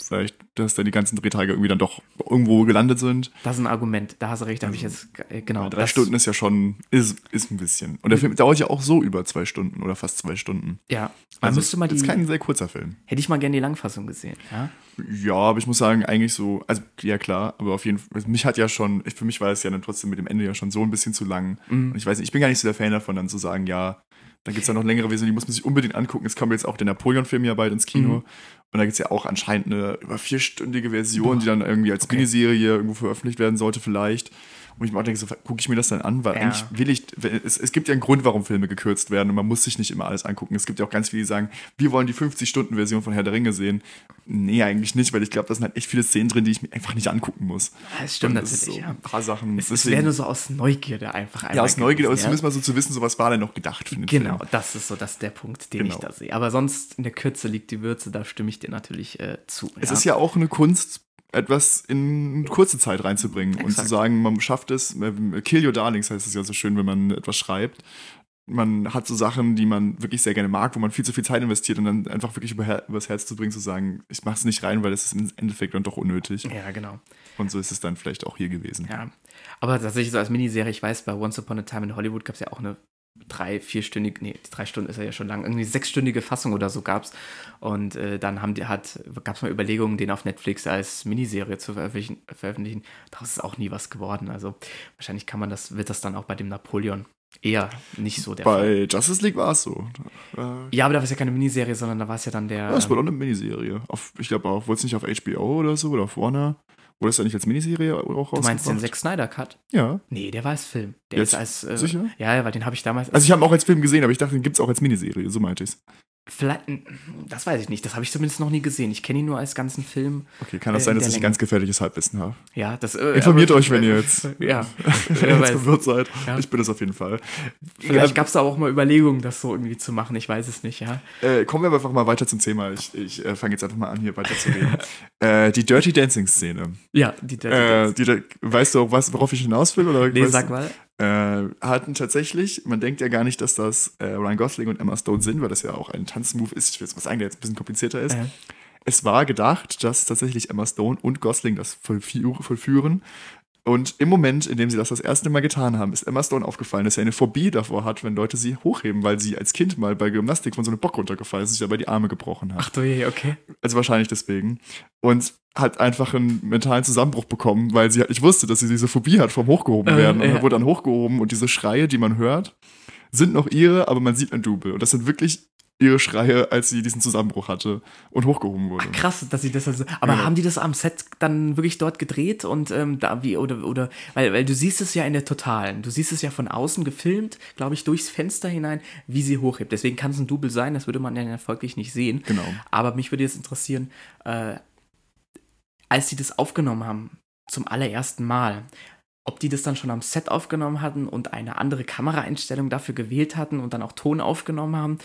vielleicht, dass dann die ganzen Drehtage irgendwie dann doch irgendwo gelandet sind. Das ist ein Argument, da hast du recht, da habe ich also, jetzt, äh, genau. Drei Stunden ist ja schon, ist, ist ein bisschen. Und der Film dauert ja auch so über zwei Stunden oder fast zwei Stunden. Ja, also müsste mal die, ist kein sehr kurzer Film. Hätte ich mal gerne die Langfassung gesehen, ja? Ja, aber ich muss sagen, eigentlich so, also ja klar, aber auf jeden Fall, mich hat ja schon, für mich war es ja dann trotzdem mit dem Ende ja schon so ein bisschen zu lang. Mhm. Und ich weiß nicht, ich bin gar nicht so der Fan davon, dann zu sagen, ja, dann gibt es ja noch längere Versionen, die muss man sich unbedingt angucken. Es kommt jetzt auch der Napoleon-Film ja bald ins Kino. Mhm. Und da gibt es ja auch anscheinend eine über vierstündige Version, Boah. die dann irgendwie als okay. Miniserie irgendwo veröffentlicht werden sollte, vielleicht. Und ich mir auch denke, so gucke ich mir das dann an, weil ja. eigentlich will ich, es, es gibt ja einen Grund, warum Filme gekürzt werden und man muss sich nicht immer alles angucken. Es gibt ja auch ganz viele, die sagen, wir wollen die 50-Stunden-Version von Herr der Ringe sehen. Nee, eigentlich nicht, weil ich glaube, da sind halt echt viele Szenen drin, die ich mir einfach nicht angucken muss. Ja, das stimmt das natürlich, so ja. Ein paar Sachen. Es, es wäre nur so aus Neugierde einfach. Ja, aus Neugierde, aber zumindest mal so zu wissen, so was war denn noch gedacht für den Genau, Film. das ist so das der Punkt, den genau. ich da sehe. Aber sonst in der Kürze liegt die Würze, da stimme ich dir natürlich äh, zu. Es ist ja auch eine Kunst, etwas in kurze Zeit reinzubringen Exakt. und zu sagen, man schafft es, äh, kill your darlings heißt es ja so schön, wenn man etwas schreibt. Man hat so Sachen, die man wirklich sehr gerne mag, wo man viel zu viel Zeit investiert und dann einfach wirklich über, übers Herz zu bringen, zu sagen, ich mache es nicht rein, weil es ist im Endeffekt dann doch unnötig. Ja, genau. Und so ist es dann vielleicht auch hier gewesen. Ja, aber tatsächlich so als Miniserie, ich weiß, bei Once Upon a Time in Hollywood gab es ja auch eine drei, vierstündige, nee, drei Stunden ist ja schon lang, irgendwie sechsstündige Fassung oder so gab's. Und äh, dann haben die, hat, gab es mal Überlegungen, den auf Netflix als Miniserie zu veröffentlichen. veröffentlichen. Daraus ist auch nie was geworden. Also wahrscheinlich kann man das, wird das dann auch bei dem Napoleon eher nicht so der Bei Fall. Justice League war es so. Äh, ja, aber da war es ja keine Miniserie, sondern da war es ja dann der. Ja, es war doch eine Miniserie. Auf, ich glaube auch, wurde es nicht auf HBO oder so oder auf Warner? Wurde es da nicht als Miniserie auch raus? Du meinst den Zack Snyder Cut? Ja. Nee, der war als Film. Der Jetzt? ist als. Äh, Sicher? Ja, weil den habe ich damals. Also, ich habe ihn auch als Film gesehen, aber ich dachte, den gibt es auch als Miniserie, so meinte ich es. Vielleicht, das weiß ich nicht. Das habe ich zumindest noch nie gesehen. Ich kenne ihn nur als ganzen Film. Okay, kann das äh, sein, dass ich Länge. ganz gefährliches Halbwissen habe? Ja, das. Äh, Informiert euch, wenn ihr jetzt, ja, jetzt verwirrt seid. Ja. Ich bin es auf jeden Fall. Vielleicht gab es da auch mal Überlegungen, das so irgendwie zu machen. Ich weiß es nicht, ja. Äh, kommen wir einfach mal weiter zum Thema. Ich, ich äh, fange jetzt einfach mal an, hier weiter zu reden. Äh, die Dirty Dancing Szene. Ja, die Dirty äh, Dancing. weißt du auch, was, worauf ich hinaus will? Oder nee, sag mal äh, hatten tatsächlich, man denkt ja gar nicht, dass das äh, Ryan Gosling und Emma Stone sind, weil das ja auch ein Tanzmove ist, ich will jetzt was sagen, der jetzt ein bisschen komplizierter ist. Äh. Es war gedacht, dass tatsächlich Emma Stone und Gosling das vollführen. Und im Moment, in dem sie das das erste Mal getan haben, ist Emma Stone aufgefallen, dass sie eine Phobie davor hat, wenn Leute sie hochheben, weil sie als Kind mal bei Gymnastik von so einem Bock runtergefallen ist, sich dabei die Arme gebrochen hat. Ach du je, okay. Also wahrscheinlich deswegen. Und hat einfach einen mentalen Zusammenbruch bekommen, weil sie halt nicht wusste, dass sie diese Phobie hat vom Hochgehoben werden. Äh, und ja. wurde dann hochgehoben und diese Schreie, die man hört, sind noch ihre, aber man sieht ein Double. Und das sind wirklich ihre Schreie, als sie diesen Zusammenbruch hatte und hochgehoben wurde. Ach, krass, dass sie das also. Aber ja. haben die das am Set dann wirklich dort gedreht und ähm, da wie oder oder weil weil du siehst es ja in der totalen, du siehst es ja von außen gefilmt, glaube ich, durchs Fenster hinein, wie sie hochhebt. Deswegen kann es ein Double sein, das würde man ja folglich nicht sehen. Genau. Aber mich würde jetzt interessieren, äh, als sie das aufgenommen haben zum allerersten Mal, ob die das dann schon am Set aufgenommen hatten und eine andere Kameraeinstellung dafür gewählt hatten und dann auch Ton aufgenommen haben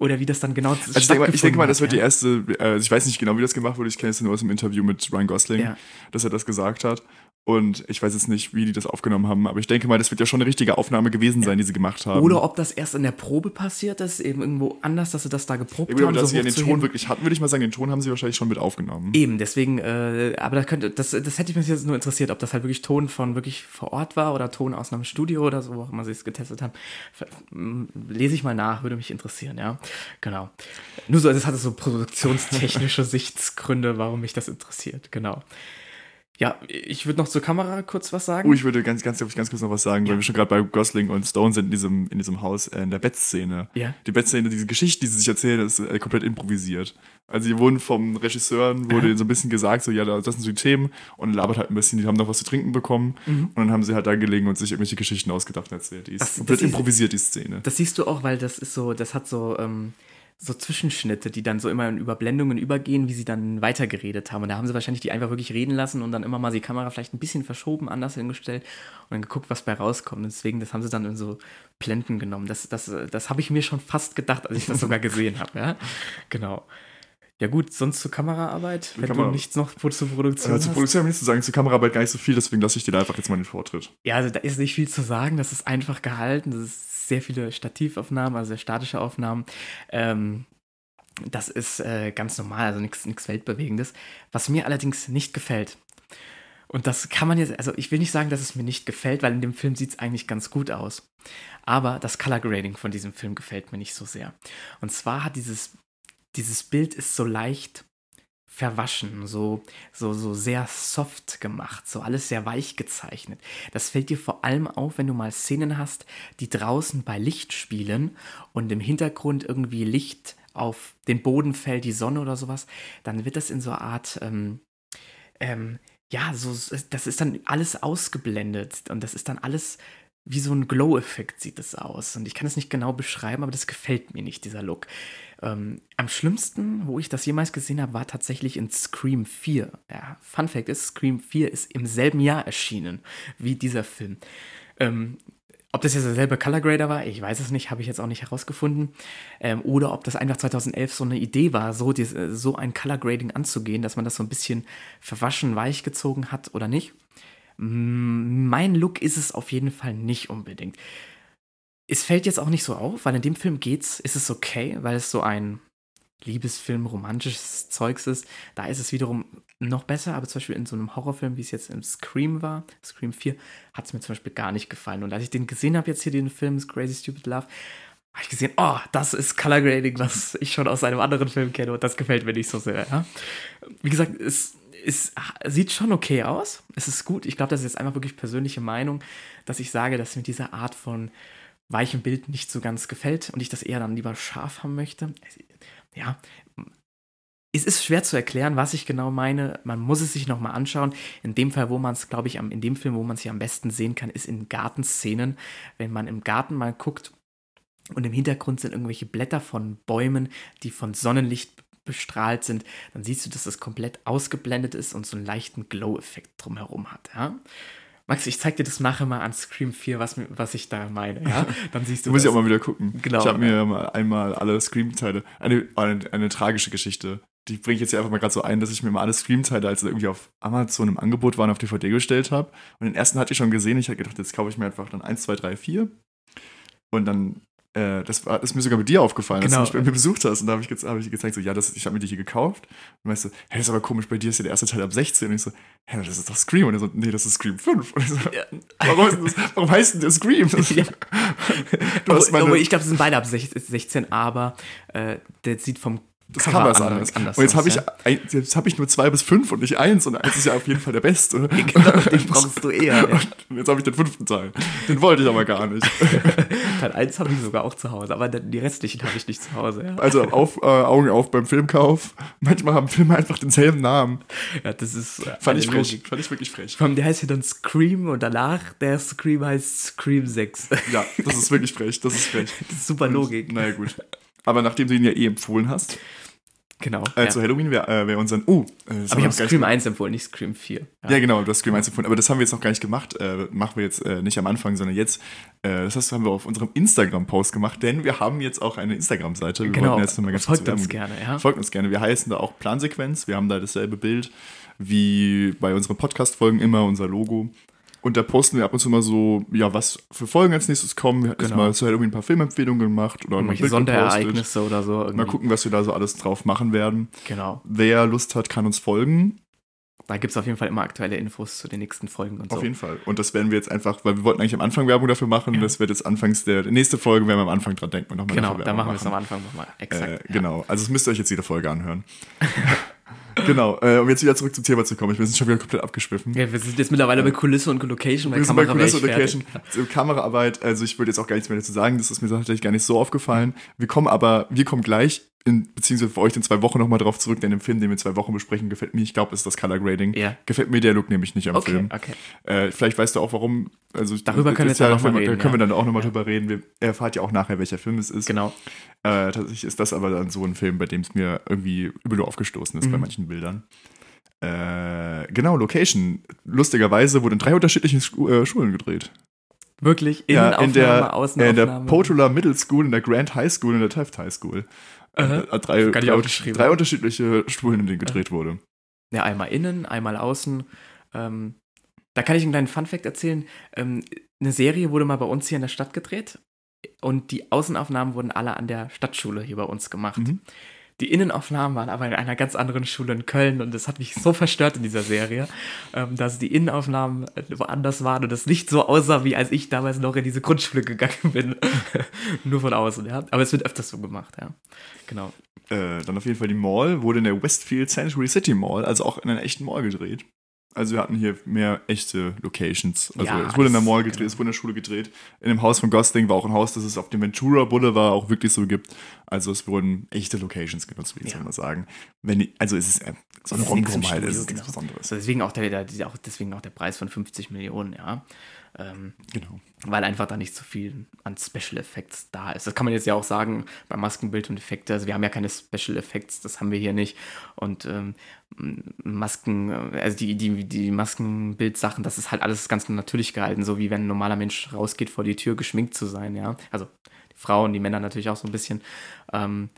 oder wie das dann genau also ich denke, mal, ich denke mal, das wird ja? die erste, äh, ich weiß nicht genau, wie das gemacht wurde, ich kenne es nur aus dem Interview mit Ryan Gosling, ja. dass er das gesagt hat. Und ich weiß jetzt nicht, wie die das aufgenommen haben, aber ich denke mal, das wird ja schon eine richtige Aufnahme gewesen sein, die sie gemacht haben. Oder ob das erst in der Probe passiert ist, eben irgendwo anders, dass sie das da geprobt eben, haben. Dass so sie ja den Ton wirklich hatten, würde ich mal sagen, den Ton haben sie wahrscheinlich schon mit aufgenommen. Eben, deswegen, äh, aber das, könnte, das, das hätte mich jetzt nur interessiert, ob das halt wirklich Ton von wirklich vor Ort war oder Ton aus einem Studio oder so, wo auch immer sie es getestet haben. Lese ich mal nach, würde mich interessieren, ja. Genau. Nur so, das hatte so produktionstechnische Sichtsgründe, warum mich das interessiert, genau. Ja, ich würde noch zur Kamera kurz was sagen. Oh, ich würde ganz, ganz, ganz kurz noch was sagen, ja. weil wir schon gerade bei Gosling und Stone sind in diesem, in diesem Haus, äh, in der Bettszene. Ja. Die Bettszene, diese Geschichte, die sie sich erzählen, ist äh, komplett improvisiert. Also die wurden vom Regisseur, wurde so ein bisschen gesagt, so ja, das sind so die Themen und labert halt ein bisschen, die haben noch was zu trinken bekommen mhm. und dann haben sie halt da gelegen und sich irgendwelche Geschichten ausgedacht und erzählt. Die ist das, komplett das improvisiert, die Szene. Das siehst du auch, weil das ist so, das hat so, ähm, so Zwischenschnitte, die dann so immer in Überblendungen übergehen, wie sie dann weitergeredet haben. Und da haben sie wahrscheinlich die einfach wirklich reden lassen und dann immer mal die Kamera vielleicht ein bisschen verschoben, anders hingestellt und dann geguckt, was bei rauskommt. Und deswegen, das haben sie dann in so Blenden genommen. Das, das, das habe ich mir schon fast gedacht, als ich das sogar gesehen habe. Ja? Genau. Ja gut, sonst zur Kameraarbeit, wenn Kamera du nichts noch zur Produktion äh, Zur Produktion habe ich nichts zu sagen, zur Kameraarbeit gar nicht so viel, deswegen lasse ich dir da einfach jetzt mal den Vortritt. Ja, also da ist nicht viel zu sagen, das ist einfach gehalten, das ist sehr viele Stativaufnahmen, also statische Aufnahmen. Ähm, das ist äh, ganz normal, also nichts Weltbewegendes. Was mir allerdings nicht gefällt, und das kann man jetzt, also ich will nicht sagen, dass es mir nicht gefällt, weil in dem Film sieht es eigentlich ganz gut aus. Aber das Color Grading von diesem Film gefällt mir nicht so sehr. Und zwar hat dieses, dieses Bild ist so leicht verwaschen, so, so, so sehr soft gemacht, so alles sehr weich gezeichnet. Das fällt dir vor allem auf, wenn du mal Szenen hast, die draußen bei Licht spielen und im Hintergrund irgendwie Licht auf den Boden fällt, die Sonne oder sowas, dann wird das in so einer Art ähm, ähm, ja, so, das ist dann alles ausgeblendet und das ist dann alles wie so ein Glow-Effekt sieht es aus. Und ich kann es nicht genau beschreiben, aber das gefällt mir nicht, dieser Look. Ähm, am schlimmsten, wo ich das jemals gesehen habe, war tatsächlich in Scream 4. Ja, Fun Fact ist, Scream 4 ist im selben Jahr erschienen wie dieser Film. Ähm, ob das jetzt derselbe Color Grader war, ich weiß es nicht, habe ich jetzt auch nicht herausgefunden. Ähm, oder ob das einfach 2011 so eine Idee war, so, die, so ein Color Grading anzugehen, dass man das so ein bisschen verwaschen, weich gezogen hat oder nicht. Mein Look ist es auf jeden Fall nicht unbedingt. Es fällt jetzt auch nicht so auf, weil in dem Film geht's, ist es okay, weil es so ein Liebesfilm, romantisches Zeugs ist. Da ist es wiederum noch besser, aber zum Beispiel in so einem Horrorfilm, wie es jetzt im Scream war, Scream 4, hat es mir zum Beispiel gar nicht gefallen. Und als ich den gesehen habe, jetzt hier den Film Crazy Stupid Love, habe ich gesehen, oh, das ist Color Grading, was ich schon aus einem anderen Film kenne und das gefällt mir nicht so sehr. Ja? Wie gesagt, es es sieht schon okay aus. Es ist gut. Ich glaube, das ist jetzt einfach wirklich persönliche Meinung, dass ich sage, dass mir diese Art von weichem Bild nicht so ganz gefällt und ich das eher dann lieber scharf haben möchte. Ja, es ist schwer zu erklären, was ich genau meine. Man muss es sich nochmal anschauen. In dem Fall, wo man es, glaube ich, in dem Film, wo man es hier am besten sehen kann, ist in Gartenszenen. Wenn man im Garten mal guckt und im Hintergrund sind irgendwelche Blätter von Bäumen, die von Sonnenlicht bestrahlt sind, dann siehst du, dass das komplett ausgeblendet ist und so einen leichten Glow-Effekt drumherum hat. Ja? Max, ich zeig dir das nachher mal an Scream 4, was, was ich da meine. Ja? Dann siehst du. Muss ich auch mal wieder gucken. Genau. Ich habe mir mal einmal alle Scream-Teile. Eine, eine, eine, tragische Geschichte. Die bringe ich jetzt hier einfach mal gerade so ein, dass ich mir mal alle Scream-Teile, als sie irgendwie auf Amazon im Angebot waren, auf DVD gestellt habe. Und den ersten hatte ich schon gesehen. Ich hatte gedacht, jetzt kaufe ich mir einfach dann 1, 2, 3, 4. Und dann äh, das, war, das ist mir sogar mit dir aufgefallen, genau. als du mich bei mir besucht hast. Und da habe ich, hab ich gezeigt, so, ja, das, ich habe mir die hier gekauft. Und weißt du, hey, das ist aber komisch, bei dir ist ja der erste Teil ab 16. Und ich so, hä, das ist doch Scream. Und er so, nee, das ist Scream 5. Und ich so, ja. warum, das, warum heißt denn der Scream? Ja. du hast meine, ich glaube, sie sind beide ab 16, aber äh, der sieht vom das Cover, Cover ist anders. anders. Und jetzt habe ich, ja? hab ich nur zwei bis fünf und nicht eins und eins ist ja auf jeden Fall der beste. genau, den brauchst du eher. Ja. Und jetzt habe ich den fünften Teil. Den wollte ich aber gar nicht. Teil eins habe ich sogar auch zu Hause, aber die restlichen habe ich nicht zu Hause. Ja. Also auf, äh, Augen auf beim Filmkauf. Manchmal haben Filme einfach denselben Namen. Ja, das ist. Äh, fand ich frech. Logik. Fand ich wirklich frech. Vor allem, der heißt ja dann Scream und danach der Scream heißt Scream 6. Ja, das ist wirklich frech. Das ist frech. Das ist super Logik. Und, naja, gut. Aber nachdem du ihn ja eh empfohlen hast. Genau. Äh, ja. Zu Halloween wäre äh, unseren. Oh, äh, aber ich habe Scream 1 empfohlen, nicht Scream 4. Ja. ja. genau, du hast Scream 1 empfohlen. Aber das haben wir jetzt noch gar nicht gemacht. Äh, machen wir jetzt äh, nicht am Anfang, sondern jetzt. Äh, das heißt, haben wir auf unserem Instagram-Post gemacht, denn wir haben jetzt auch eine Instagram-Seite. Wir genau, jetzt nochmal ganz folgt uns gerne. Ja. Folgt uns gerne. Wir heißen da auch Plansequenz. Wir haben da dasselbe Bild wie bei unseren Podcast-Folgen immer, unser Logo. Und da posten wir ab und zu mal so, ja, was für Folgen als nächstes kommen. Wir hatten genau. mal zu Halloween ein paar Filmempfehlungen gemacht oder Irgendwelche Sonderereignisse oder so. Irgendwie. Mal gucken, was wir da so alles drauf machen werden. Genau. Wer Lust hat, kann uns folgen. Da gibt es auf jeden Fall immer aktuelle Infos zu den nächsten Folgen und auf so. Auf jeden Fall. Und das werden wir jetzt einfach, weil wir wollten eigentlich am Anfang Werbung dafür machen. Ja. Das wird jetzt anfangs der, der nächste Folge, werden wir am Anfang dran denken und nochmal Genau, da machen wir es am Anfang nochmal. Exakt. Äh, ja. Genau. Also, das müsst ihr euch jetzt jede Folge anhören. Genau, äh, um jetzt wieder zurück zum Thema zu kommen. Ich bin schon wieder komplett abgeschwiffen. Ja, wir sind jetzt mittlerweile bei Kulisse und Location, bei wir sind bei Kulisse und Location. Also Kameraarbeit, also ich würde jetzt auch gar nichts mehr dazu sagen, das ist mir tatsächlich gar nicht so aufgefallen. Wir kommen aber, wir kommen gleich in, beziehungsweise für euch in zwei Wochen nochmal drauf zurück, denn im Film, den wir in zwei Wochen besprechen, gefällt mir, ich glaube, ist das Color Grading. Ja. Gefällt mir der Look nämlich nicht am okay, Film. Okay. Äh, vielleicht weißt du auch, warum. Also, Darüber können wir ja, noch mal reden. können wir dann auch nochmal ja. drüber reden. Wir erfahrt ja auch nachher, welcher Film es ist. Genau. Äh, tatsächlich ist das aber dann so ein Film, bei dem es mir irgendwie übel aufgestoßen ist mhm. bei manchen Bildern. Äh, genau, Location. Lustigerweise wurde in drei unterschiedlichen Schu äh, Schulen gedreht. Wirklich? Innenaufnahme, ja, in der, Außenaufnahme? In der Potula Middle School, in der Grand High School und in der Taft High School. Uh äh, drei, drei, drei, unterschiedliche Schulen, in denen gedreht uh wurde. Ja, einmal innen, einmal außen. Ähm, da kann ich einen kleinen Funfact erzählen. Ähm, eine Serie wurde mal bei uns hier in der Stadt gedreht und die Außenaufnahmen wurden alle an der Stadtschule hier bei uns gemacht. Mhm. Die Innenaufnahmen waren aber in einer ganz anderen Schule in Köln und das hat mich so verstört in dieser Serie, ähm, dass die Innenaufnahmen woanders waren und es nicht so aussah, wie als ich damals noch in diese Grundschule gegangen bin. Nur von außen, ja. Aber es wird öfters so gemacht, ja. Genau. Äh, dann auf jeden Fall die Mall wurde in der Westfield Century City Mall, also auch in einer echten Mall gedreht. Also wir hatten hier mehr echte Locations. Also ja, es wurde in der Mall gedreht, genau. es wurde in der Schule gedreht. In dem Haus von Gosling war auch ein Haus, das es auf dem Ventura Boulevard auch wirklich so gibt. Also es wurden echte Locations genutzt, würde ich ja. mal sagen. Wenn, also es ist äh, so ein Rom-Com halt, es ist genau. nichts Besonderes. deswegen auch, der, der, auch, deswegen auch der Preis von 50 Millionen, ja. Ähm, genau. Weil einfach da nicht so viel an Special Effects da ist. Das kann man jetzt ja auch sagen bei Maskenbild und Effekte. Also wir haben ja keine Special Effects, das haben wir hier nicht. Und ähm, Masken, also die, die, die Maskenbild-Sachen, das ist halt alles ganz natürlich gehalten, so wie wenn ein normaler Mensch rausgeht vor die Tür, geschminkt zu sein, ja. Also Frauen, die Männer natürlich auch so ein bisschen. Ähm,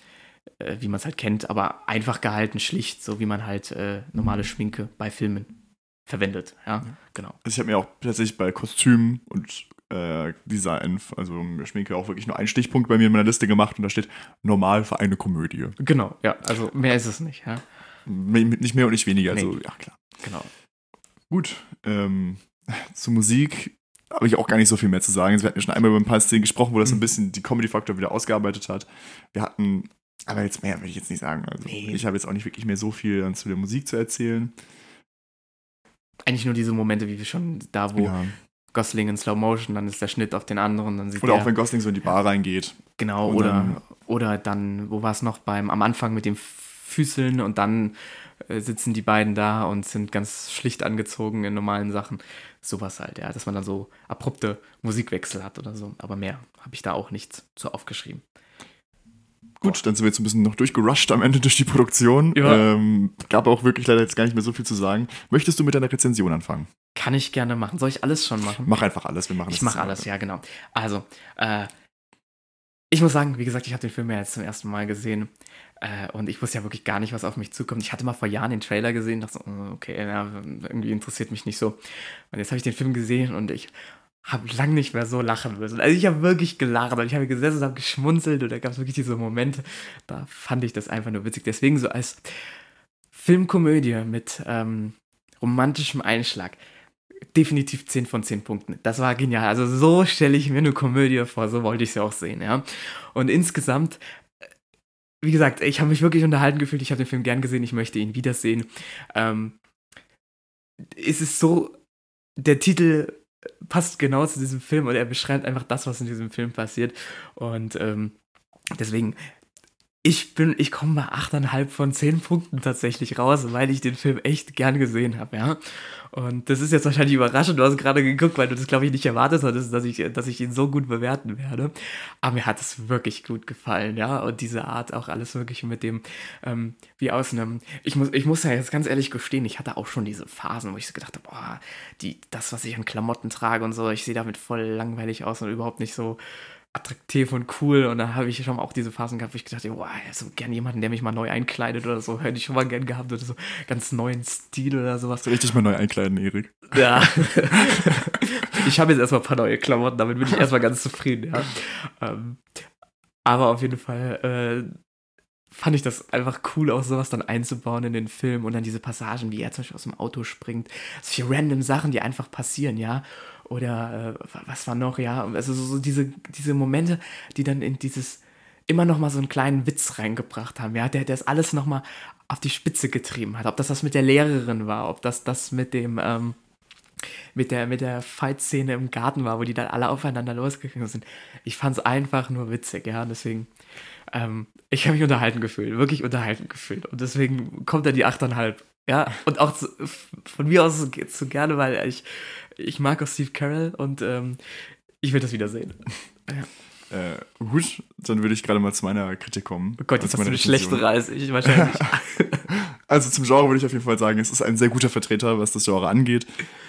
äh, wie man es halt kennt, aber einfach gehalten, schlicht, so wie man halt äh, normale Schminke bei Filmen verwendet. Ja, ja. genau. Also ich habe mir auch tatsächlich bei Kostüm und äh, Design, also Schminke, auch wirklich nur einen Stichpunkt bei mir in meiner Liste gemacht und da steht normal für eine Komödie. Genau, ja, also mehr ist es nicht. Ja. Nicht mehr und nicht weniger, also nee. ja klar. Genau. Gut, ähm, zur Musik habe ich auch gar nicht so viel mehr zu sagen. Wir hatten ja schon einmal über ein paar Szenen gesprochen, wo das mhm. ein bisschen die Comedy-Faktor wieder ausgearbeitet hat. Wir hatten, aber jetzt mehr würde ich jetzt nicht sagen. Also nee. Ich habe jetzt auch nicht wirklich mehr so viel zu der Musik zu erzählen eigentlich nur diese Momente, wie wir schon da, wo ja. Gosling in Slow Motion, dann ist der Schnitt auf den anderen, dann sieht Oder der, auch wenn Gosling so in die Bar reingeht. Genau, oder, dann, oder dann, wo war es noch, beim am Anfang mit dem Füßeln und dann sitzen die beiden da und sind ganz schlicht angezogen in normalen Sachen. Sowas halt, ja, dass man dann so abrupte Musikwechsel hat oder so. Aber mehr habe ich da auch nichts zu aufgeschrieben. Gut, dann sind wir jetzt ein bisschen noch durchgerusht am Ende durch die Produktion. Ja. Ähm, gab auch wirklich leider jetzt gar nicht mehr so viel zu sagen. Möchtest du mit deiner Rezension anfangen? Kann ich gerne machen. Soll ich alles schon machen? Mach einfach alles, wir machen Ich mache alles, ja, genau. Also, äh, ich muss sagen, wie gesagt, ich habe den Film ja jetzt zum ersten Mal gesehen. Äh, und ich wusste ja wirklich gar nicht, was auf mich zukommt. Ich hatte mal vor Jahren den Trailer gesehen, dachte so, oh, okay, ja, irgendwie interessiert mich nicht so. Und jetzt habe ich den Film gesehen und ich habe lang nicht mehr so lachen müssen. Also ich habe wirklich gelacht und ich habe gesessen und habe geschmunzelt und da gab es wirklich diese Momente, da fand ich das einfach nur witzig. Deswegen so als Filmkomödie mit ähm, romantischem Einschlag definitiv 10 von 10 Punkten. Das war genial. Also so stelle ich mir eine Komödie vor, so wollte ich sie auch sehen, ja. Und insgesamt, wie gesagt, ich habe mich wirklich unterhalten gefühlt, ich habe den Film gern gesehen, ich möchte ihn wiedersehen. Ähm, es ist so, der Titel passt genau zu diesem Film und er beschreibt einfach das, was in diesem Film passiert. Und ähm, deswegen, ich bin, ich komme bei 8,5 von 10 Punkten tatsächlich raus, weil ich den Film echt gern gesehen habe, ja. Und das ist jetzt wahrscheinlich überraschend, du hast gerade geguckt, weil du das, glaube ich, nicht erwartet hattest, dass ich, dass ich ihn so gut bewerten werde. Aber mir hat es wirklich gut gefallen, ja. Und diese Art, auch alles wirklich mit dem, ähm, wie aus einem, ich muss, ich muss ja jetzt ganz ehrlich gestehen, ich hatte auch schon diese Phasen, wo ich so gedacht habe, boah, die, das, was ich an Klamotten trage und so, ich sehe damit voll langweilig aus und überhaupt nicht so attraktiv und cool. Und da habe ich schon auch diese Phasen gehabt, wo ich gedacht habe, wow, so gern jemanden, der mich mal neu einkleidet oder so, hätte ich schon mal gern gehabt oder so ganz neuen Stil oder sowas. Richtig mal neu einkleiden, Erik. Ja. ich habe jetzt erstmal ein paar neue Klamotten, damit bin ich erstmal ganz zufrieden, ja. Ähm, aber auf jeden Fall äh, fand ich das einfach cool, auch sowas dann einzubauen in den Film und dann diese Passagen, wie er zum Beispiel aus dem Auto springt. Solche random Sachen, die einfach passieren, ja. Oder äh, was war noch, ja, also so, so, diese, diese Momente, die dann in dieses immer noch mal so einen kleinen Witz reingebracht haben, ja, der, das alles noch mal auf die Spitze getrieben hat. Ob das das mit der Lehrerin war, ob das das mit dem, ähm, mit der, mit der Fight-Szene im Garten war, wo die dann alle aufeinander losgegangen sind. Ich fand es einfach nur witzig, ja, deswegen, ähm, ich habe mich unterhalten gefühlt, wirklich unterhalten gefühlt. Und deswegen kommt da die 8,5. Ja, und auch zu, von mir aus zu gerne, weil ich, ich mag auch Steve Carroll und ähm, ich will das wiedersehen. Ja. Äh, gut, dann würde ich gerade mal zu meiner Kritik kommen. Oh Gott, jetzt hast du eine schlechtere als ich wahrscheinlich. also zum Genre würde ich auf jeden Fall sagen, es ist ein sehr guter Vertreter, was das Genre angeht.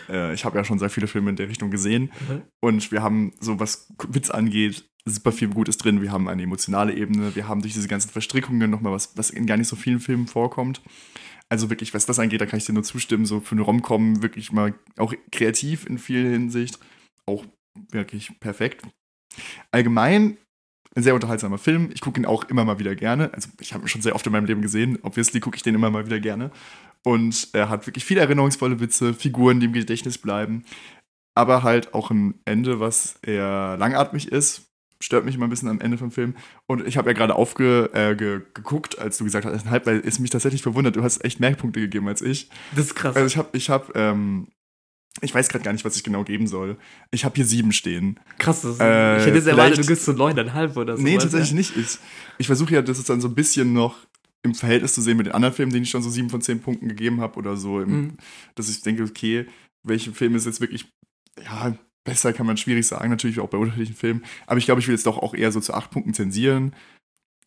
Äh, ich habe ja schon sehr viele Filme in der Richtung gesehen mhm. und wir haben so, was Witz angeht, super viel Gutes drin. Wir haben eine emotionale Ebene, wir haben durch diese ganzen Verstrickungen nochmal was, was in gar nicht so vielen Filmen vorkommt. Also wirklich, was das angeht, da kann ich dir nur zustimmen. So für eine Rom-Com wirklich mal auch kreativ in vielen Hinsicht. Auch wirklich perfekt. Allgemein ein sehr unterhaltsamer Film. Ich gucke ihn auch immer mal wieder gerne. Also ich habe ihn schon sehr oft in meinem Leben gesehen. Obviously gucke ich den immer mal wieder gerne. Und er hat wirklich viele erinnerungsvolle Witze, Figuren, die im Gedächtnis bleiben. Aber halt auch ein Ende, was eher langatmig ist. Stört mich immer ein bisschen am Ende vom Film. Und ich habe ja gerade aufgeguckt, äh, als du gesagt hast, halb, weil es mich tatsächlich verwundert, du hast echt mehr Punkte gegeben als ich. Das ist krass. Also ich habe, ich habe, ähm, ich weiß gerade gar nicht, was ich genau geben soll. Ich habe hier sieben stehen. Krass, das ist, äh, ich hätte jetzt erwartet, du gibst so neuneinhalb oder so. Nee, tatsächlich ja. nicht. Ich, ich versuche ja, das ist dann so ein bisschen noch im Verhältnis zu sehen mit den anderen Filmen, denen ich schon so sieben von zehn Punkten gegeben habe oder so, im, mhm. dass ich denke, okay, welche Film ist jetzt wirklich, ja, besser kann man schwierig sagen, natürlich auch bei unterschiedlichen Filmen. Aber ich glaube, ich will jetzt doch auch eher so zu acht Punkten zensieren.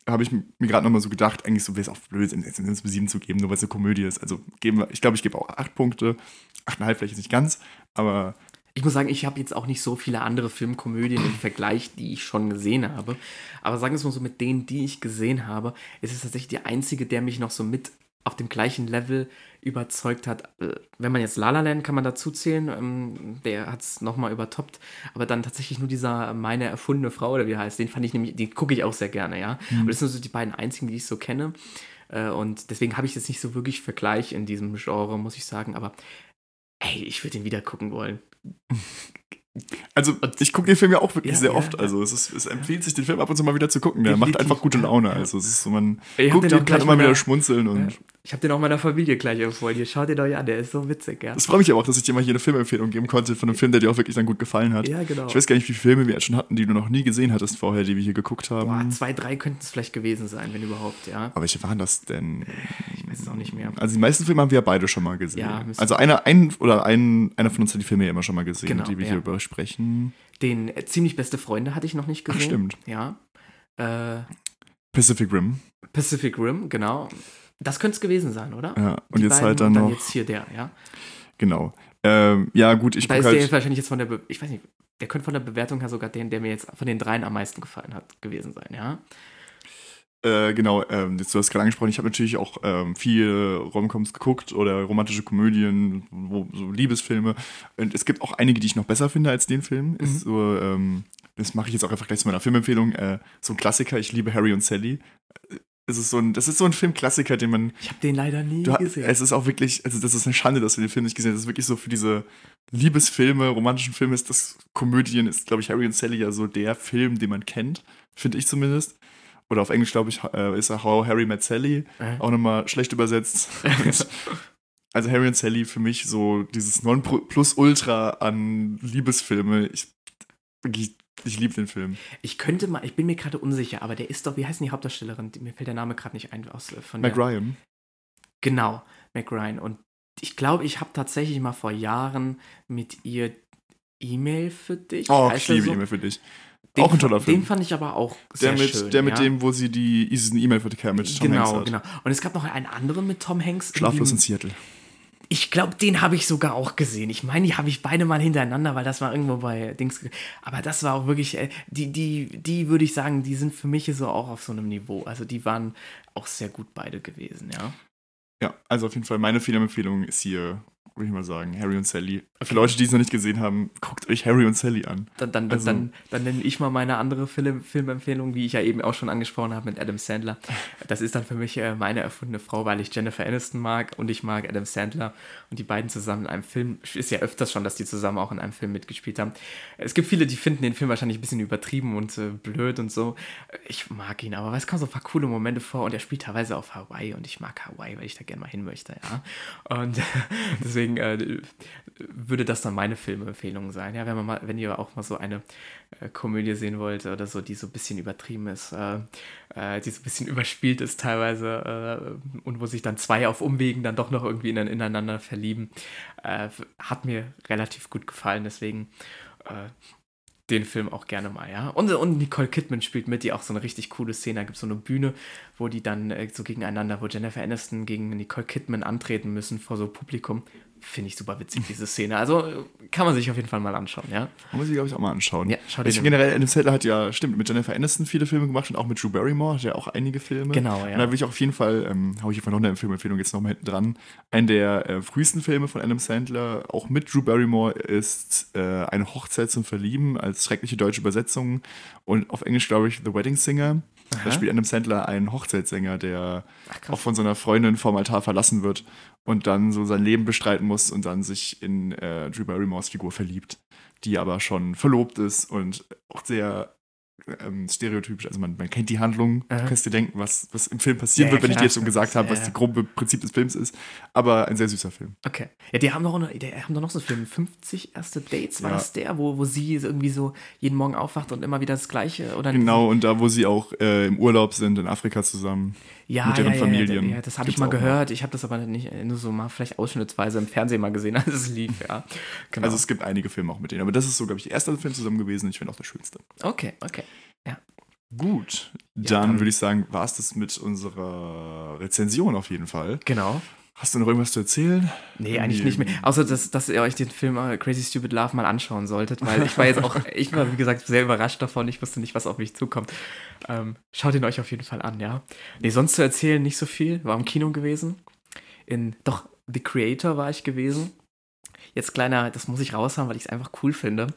Habe ich mir gerade nochmal so gedacht, eigentlich so wäre es auch blöd, jetzt eine sieben zu geben, nur weil es eine Komödie ist. Also geben wir, ich glaube, ich gebe auch acht Punkte. Achteinhalb vielleicht nicht ganz, aber ich muss sagen, ich habe jetzt auch nicht so viele andere Filmkomödien im Vergleich, die ich schon gesehen habe. Aber sagen wir es mal so, mit denen, die ich gesehen habe, ist es tatsächlich die einzige, der mich noch so mit auf dem gleichen Level überzeugt hat. Äh, wenn man jetzt La La Land kann man dazu zählen, ähm, der hat es nochmal übertoppt, aber dann tatsächlich nur dieser meine erfundene Frau oder wie heißt, den fand ich nämlich, den gucke ich auch sehr gerne, ja. Mhm. Und das sind so die beiden einzigen, die ich so kenne. Äh, und deswegen habe ich jetzt nicht so wirklich Vergleich in diesem Genre, muss ich sagen, aber ey, ich würde ihn wieder gucken wollen. Also, ich gucke den Film ja auch wirklich ja, sehr ja, oft. Ja. Also, es, ist, es empfiehlt sich, den Film ab und zu mal wieder zu gucken. Der macht einfach gute Laune. Also, es ist so, man ich guckt den, kann immer wieder schmunzeln. Und ich habe den auch meiner Familie gleich empfohlen. Hier, schaut den euch an, der ist so witzig, ja. Das freut mich aber auch, dass ich dir mal hier eine Filmempfehlung geben konnte von einem Film, der dir auch wirklich dann gut gefallen hat. Ja, genau. Ich weiß gar nicht, wie viele Filme wir jetzt schon hatten, die du noch nie gesehen hattest vorher, die wir hier geguckt haben. Boah, zwei, drei könnten es vielleicht gewesen sein, wenn überhaupt, ja. Aber welche waren das denn? Ich weiß es auch nicht mehr. Also, die meisten Filme haben wir ja beide schon mal gesehen. Ja, also, einer, ein, oder ein, einer von uns hat die Filme ja immer schon mal gesehen, genau, die wir hier besprechen. Den äh, ziemlich beste Freunde hatte ich noch nicht gesehen. Ach, stimmt. Ja. Äh, Pacific Rim. Pacific Rim, genau. Das könnte es gewesen sein, oder? Ja, und Die jetzt halt dann noch. Dann jetzt hier der, ja. Genau. Ähm, ja, gut, ich Da ist halt der wahrscheinlich jetzt von der, Be ich weiß nicht, der könnte von der Bewertung her sogar den, der mir jetzt von den dreien am meisten gefallen hat, gewesen sein, ja. Äh, genau, ähm, jetzt, du hast gerade angesprochen, ich habe natürlich auch ähm, viele Romcoms geguckt oder romantische Komödien, wo, so Liebesfilme. Und es gibt auch einige, die ich noch besser finde als den Film. Mhm. Ist so, ähm, das mache ich jetzt auch einfach gleich zu meiner Filmempfehlung. Äh, so ein Klassiker, ich liebe Harry und Sally. Es ist so ein, das ist so ein Filmklassiker, den man. Ich habe den leider nie du, gesehen. Es ist auch wirklich, also das ist eine Schande, dass du den Film nicht gesehen hast. Das ist wirklich so für diese Liebesfilme, romantischen Filme ist das Komödien, ist, glaube ich, Harry und Sally ja so der Film, den man kennt. Finde ich zumindest. Oder auf Englisch, glaube ich, äh, ist er How Harry Met Sally. Äh. Auch nochmal schlecht übersetzt. also Harry und Sally für mich so dieses Non-Plus-Ultra an Liebesfilme. Ich, ich, ich liebe den Film. Ich könnte mal, ich bin mir gerade unsicher, aber der ist doch, wie heißt die Hauptdarstellerin? Mir fällt der Name gerade nicht ein. Aus, äh, von Mac der, Ryan. Genau, Mac Ryan. Und ich glaube, ich habe tatsächlich mal vor Jahren mit ihr E-Mail für dich. Oh, ich liebe so? E-Mail für dich. Den, auch ein toller Film. Den fand ich aber auch sehr der mit, schön. Der mit ja. dem, wo sie die diesen E-Mail-Verkehr mit Tom genau, Hanks hat. Genau, Und es gab noch einen anderen mit Tom Hanks. Schlaflos in Seattle. Ich glaube, den habe ich sogar auch gesehen. Ich meine, die habe ich beide mal hintereinander, weil das war irgendwo bei Dings. Aber das war auch wirklich, äh, die, die, die würde ich sagen, die sind für mich so auch auf so einem Niveau. Also die waren auch sehr gut beide gewesen, ja. Ja, also auf jeden Fall meine Filmempfehlung ist hier würde ich mal sagen. Harry und Sally. Für Leute, die es noch nicht gesehen haben, guckt euch Harry und Sally an. Dann, dann, also, dann, dann nenne ich mal meine andere Film, Filmempfehlung, wie ich ja eben auch schon angesprochen habe mit Adam Sandler. Das ist dann für mich äh, meine erfundene Frau, weil ich Jennifer Aniston mag und ich mag Adam Sandler. Und die beiden zusammen in einem Film, ist ja öfters schon, dass die zusammen auch in einem Film mitgespielt haben. Es gibt viele, die finden den Film wahrscheinlich ein bisschen übertrieben und äh, blöd und so. Ich mag ihn, aber es kommen so ein paar coole Momente vor und er spielt teilweise auf Hawaii und ich mag Hawaii, weil ich da gerne mal hin möchte, ja. Und deswegen deswegen äh, würde das dann meine Filmempfehlung sein. Ja, wenn man mal, wenn ihr auch mal so eine äh, Komödie sehen wollt oder so, die so ein bisschen übertrieben ist, äh, äh die so ein bisschen überspielt ist teilweise äh, und wo sich dann zwei auf Umwegen dann doch noch irgendwie in, ineinander verlieben, äh, hat mir relativ gut gefallen. Deswegen den Film auch gerne mal, ja. Und, und Nicole Kidman spielt mit, die auch so eine richtig coole Szene. Da gibt es so eine Bühne, wo die dann äh, so gegeneinander, wo Jennifer Aniston gegen Nicole Kidman antreten müssen vor so Publikum finde ich super witzig, diese Szene. Also kann man sich auf jeden Fall mal anschauen, ja. Muss ich, glaube ich, auch mal anschauen. Ja, schau dir ich generell, Adam Sandler hat ja, stimmt, mit Jennifer Aniston viele Filme gemacht und auch mit Drew Barrymore hat er auch einige Filme. Genau, ja. Und da will ich auch auf jeden Fall, ähm, habe ich einfach noch eine Filmempfehlung jetzt nochmal hinten dran. Einen der äh, frühesten Filme von Adam Sandler, auch mit Drew Barrymore, ist äh, Eine Hochzeit zum Verlieben als schreckliche deutsche Übersetzung und auf Englisch, glaube ich, The Wedding Singer. Aha. Da spielt Adam Sandler einen Hochzeitssänger, der Ach, auch von seiner Freundin vorm Altar verlassen wird und dann so sein Leben bestreiten muss und dann sich in äh, Drew Barrymores Figur verliebt, die aber schon verlobt ist und auch sehr ähm, stereotypisch, also man, man kennt die Handlung, du kannst dir denken, was, was im Film passieren ja, wird, wenn ich dir jetzt schon gesagt habe, was das grobe Prinzip des Films ist. Aber ein sehr süßer Film. Okay. Ja, die haben doch, noch, die haben doch noch so einen Film, 50 erste Dates, war ja. das der, wo, wo sie irgendwie so jeden Morgen aufwacht und immer wieder das Gleiche? Oder genau, und da, wo sie auch äh, im Urlaub sind, in Afrika zusammen. Ja, mit ihren ja, Familien. Ja, das habe ich mal gehört. Mal. Ich habe das aber nicht nur so mal vielleicht ausschnittsweise im Fernsehen mal gesehen, als es lief, ja. Genau. Also es gibt einige Filme auch mit denen, aber das ist so, glaube ich, der erste Film zusammen gewesen. Ich finde auch der schönste. Okay, okay. Ja. Gut, dann, ja, würde ich sagen, war es das mit unserer Rezension auf jeden Fall. Genau. Hast du noch irgendwas zu erzählen? Nee, eigentlich nicht mehr. Außer, dass, dass ihr euch den Film äh, Crazy Stupid Love mal anschauen solltet, weil ich war jetzt auch, ich war, wie gesagt, sehr überrascht davon. Ich wusste nicht, was auf mich zukommt. Ähm, schaut ihn euch auf jeden Fall an, ja. Nee, sonst zu erzählen nicht so viel. War im Kino gewesen. In, doch, The Creator war ich gewesen. Jetzt kleiner, das muss ich raushauen, weil ich es einfach cool finde.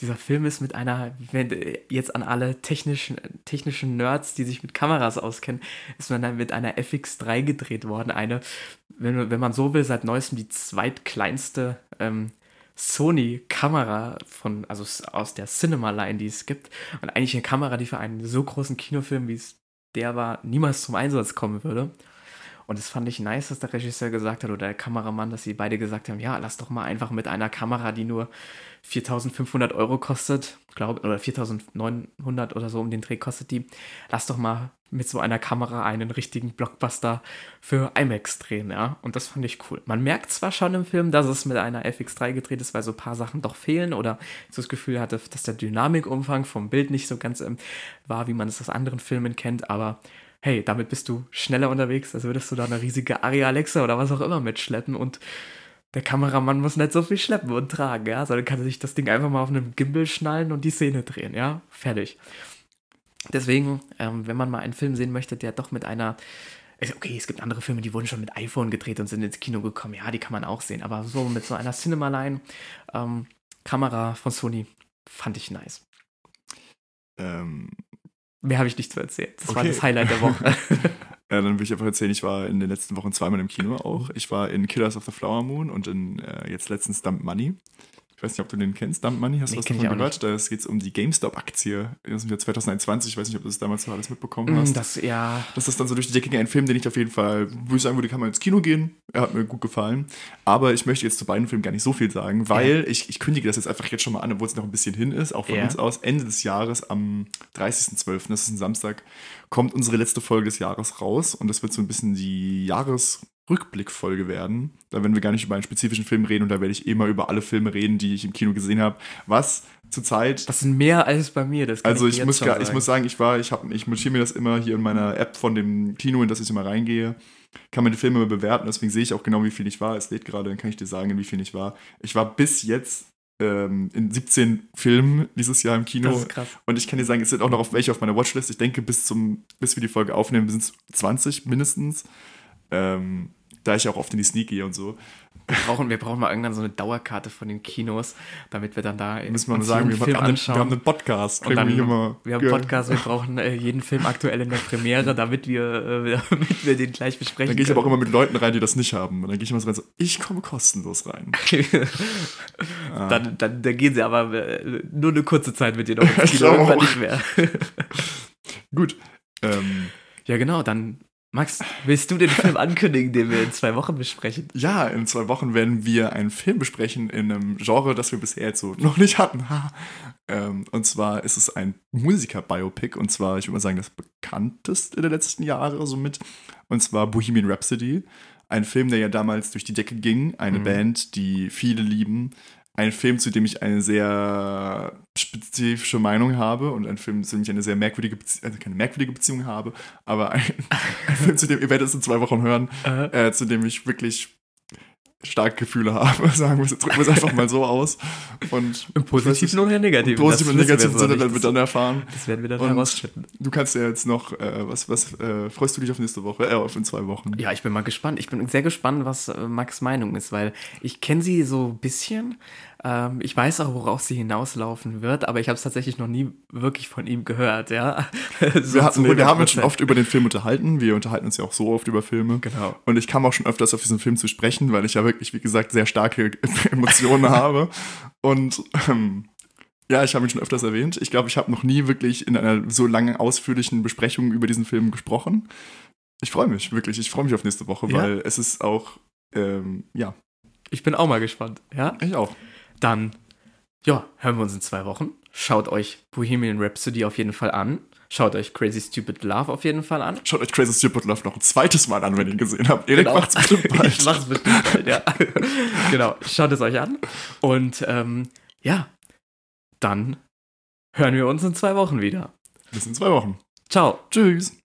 Dieser Film ist mit einer, wenn, jetzt an alle technischen, technischen Nerds, die sich mit Kameras auskennen, ist man mit einer FX3 gedreht worden. Eine, wenn, wenn man so will, seit neuestem die zweitkleinste ähm, Sony-Kamera von, also aus der Cinema-Line, die es gibt. Und eigentlich eine Kamera, die für einen so großen Kinofilm, wie es der war, niemals zum Einsatz kommen würde. Und das fand ich nice, dass der Regisseur gesagt hat oder der Kameramann, dass sie beide gesagt haben, ja, lass doch mal einfach mit einer Kamera, die nur 4500 Euro kostet, glaube oder 4900 oder so um den Dreh kostet die, lass doch mal mit so einer Kamera einen richtigen Blockbuster für IMAX drehen, ja. Und das fand ich cool. Man merkt zwar schon im Film, dass es mit einer FX3 gedreht ist, weil so ein paar Sachen doch fehlen oder so das Gefühl hatte, dass der Dynamikumfang vom Bild nicht so ganz ähm, war, wie man es aus anderen Filmen kennt, aber hey, damit bist du schneller unterwegs, als würdest du da eine riesige Aria Alexa oder was auch immer mitschleppen und der Kameramann muss nicht so viel schleppen und tragen, ja, sondern kann sich das Ding einfach mal auf einem Gimbal schnallen und die Szene drehen, ja, fertig. Deswegen, ähm, wenn man mal einen Film sehen möchte, der doch mit einer Okay, es gibt andere Filme, die wurden schon mit iPhone gedreht und sind ins Kino gekommen. Ja, die kann man auch sehen. Aber so mit so einer Cinema-Line ähm, Kamera von Sony fand ich nice. Ähm, Mehr habe ich nicht zu erzählen. Das okay. war das Highlight der Woche. ja, dann will ich einfach erzählen, ich war in den letzten Wochen zweimal im Kino auch. Ich war in Killers of the Flower Moon und in äh, jetzt letztens Dump Money. Ich weiß nicht, ob du den kennst, Dump Money, hast du nee, was davon gehört? Da geht es um die GameStop-Aktie. Das ist 2021, ich weiß nicht, ob du das damals so alles mitbekommen mm, hast. Das, ja. Das ist dann so durch die Decke ging, ein Film, den ich auf jeden Fall, wo ich sagen würde, kann man ins Kino gehen. Er hat mir gut gefallen. Aber ich möchte jetzt zu beiden Filmen gar nicht so viel sagen, weil ja. ich, ich kündige das jetzt einfach jetzt schon mal an, obwohl es noch ein bisschen hin ist, auch von ja. uns aus. Ende des Jahres am 30.12., das ist ein Samstag, kommt unsere letzte Folge des Jahres raus und das wird so ein bisschen die Jahres Rückblickfolge werden. Da werden wir gar nicht über einen spezifischen Film reden und da werde ich immer über alle Filme reden, die ich im Kino gesehen habe. Was zurzeit. Das sind mehr als bei mir. Das also ich, ich muss, gar, ich muss sagen, ich war, ich habe, ich notiere mir das immer hier in meiner App von dem Kino, in das ich immer reingehe. Kann man die Filme immer bewerten, deswegen sehe ich auch genau, wie viel ich war. Es lädt gerade, dann kann ich dir sagen, in wie viel ich war. Ich war bis jetzt ähm, in 17 Filmen dieses Jahr im Kino. Das ist krass. Und ich kann dir sagen, es sind auch noch auf welche auf meiner Watchlist. Ich denke, bis zum, bis wir die Folge aufnehmen, sind es 20 mindestens. Ähm, da ich auch oft in die Sneak gehe und so. Wir brauchen, wir brauchen mal irgendwann so eine Dauerkarte von den Kinos, damit wir dann da in Müssen wir mal sagen, wir, Film haben, anschauen. wir haben einen Podcast. Und dann, wir, immer, wir haben einen Podcast, wir brauchen äh, jeden Film aktuell in der Premiere, damit wir, äh, damit wir den gleich besprechen Dann gehe ich aber auch immer mit Leuten rein, die das nicht haben. Und dann gehe ich immer so rein, so, ich komme kostenlos rein. ah. dann, dann, dann gehen sie aber äh, nur eine kurze Zeit mit dir noch ins Kino, nicht mehr. Gut. Ähm, ja, genau, dann Max, willst du den Film ankündigen, den wir in zwei Wochen besprechen? Ja, in zwei Wochen werden wir einen Film besprechen in einem Genre, das wir bisher jetzt so noch nicht hatten. ähm, und zwar ist es ein Musiker-Biopic und zwar, ich würde mal sagen, das bekannteste der letzten Jahre somit. Und zwar Bohemian Rhapsody. Ein Film, der ja damals durch die Decke ging. Eine mhm. Band, die viele lieben ein Film, zu dem ich eine sehr spezifische Meinung habe und ein Film, zu dem ich eine sehr merkwürdige Beziehung, also keine merkwürdige Beziehung habe, aber ein, ein Film, zu dem, ihr werdet es in zwei Wochen hören, äh, zu dem ich wirklich starke Gefühle habe, sagen wir, drücken wir es einfach mal so aus. Und Im Positiven oder Negativen. Positiven und Negativen Sinne werden wir dann erfahren. Das werden wir dann herausfinden. Du kannst ja jetzt noch, äh, was, was äh, freust du dich auf nächste Woche, äh, auf in zwei Wochen? Ja, ich bin mal gespannt. Ich bin sehr gespannt, was äh, Max Meinung ist, weil ich kenne sie so ein bisschen, ähm, ich weiß auch, worauf sie hinauslaufen wird, aber ich habe es tatsächlich noch nie wirklich von ihm gehört, ja. so wir, hatten, wir haben uns schon oft über den Film unterhalten. Wir unterhalten uns ja auch so oft über Filme. Genau. Und ich kam auch schon öfters auf diesen Film zu sprechen, weil ich ja wirklich, wie gesagt, sehr starke Emotionen habe. Und ähm, Ja, ich habe ihn schon öfters erwähnt. Ich glaube, ich habe noch nie wirklich in einer so langen, ausführlichen Besprechung über diesen Film gesprochen. Ich freue mich, wirklich. Ich freue mich auf nächste Woche, ja? weil es ist auch, ähm, ja. Ich bin auch mal gespannt, ja? Ich auch. Dann, ja, hören wir uns in zwei Wochen. Schaut euch Bohemian Rhapsody auf jeden Fall an. Schaut euch Crazy Stupid Love auf jeden Fall an. Schaut euch Crazy Stupid Love noch ein zweites Mal an, wenn ihr ihn gesehen habt. Erik genau. macht's bestimmt bald. ich mach's bestimmt bald, ja. genau, schaut es euch an. Und ähm, ja, dann hören wir uns in zwei Wochen wieder. Bis in zwei Wochen. Ciao. Tschüss.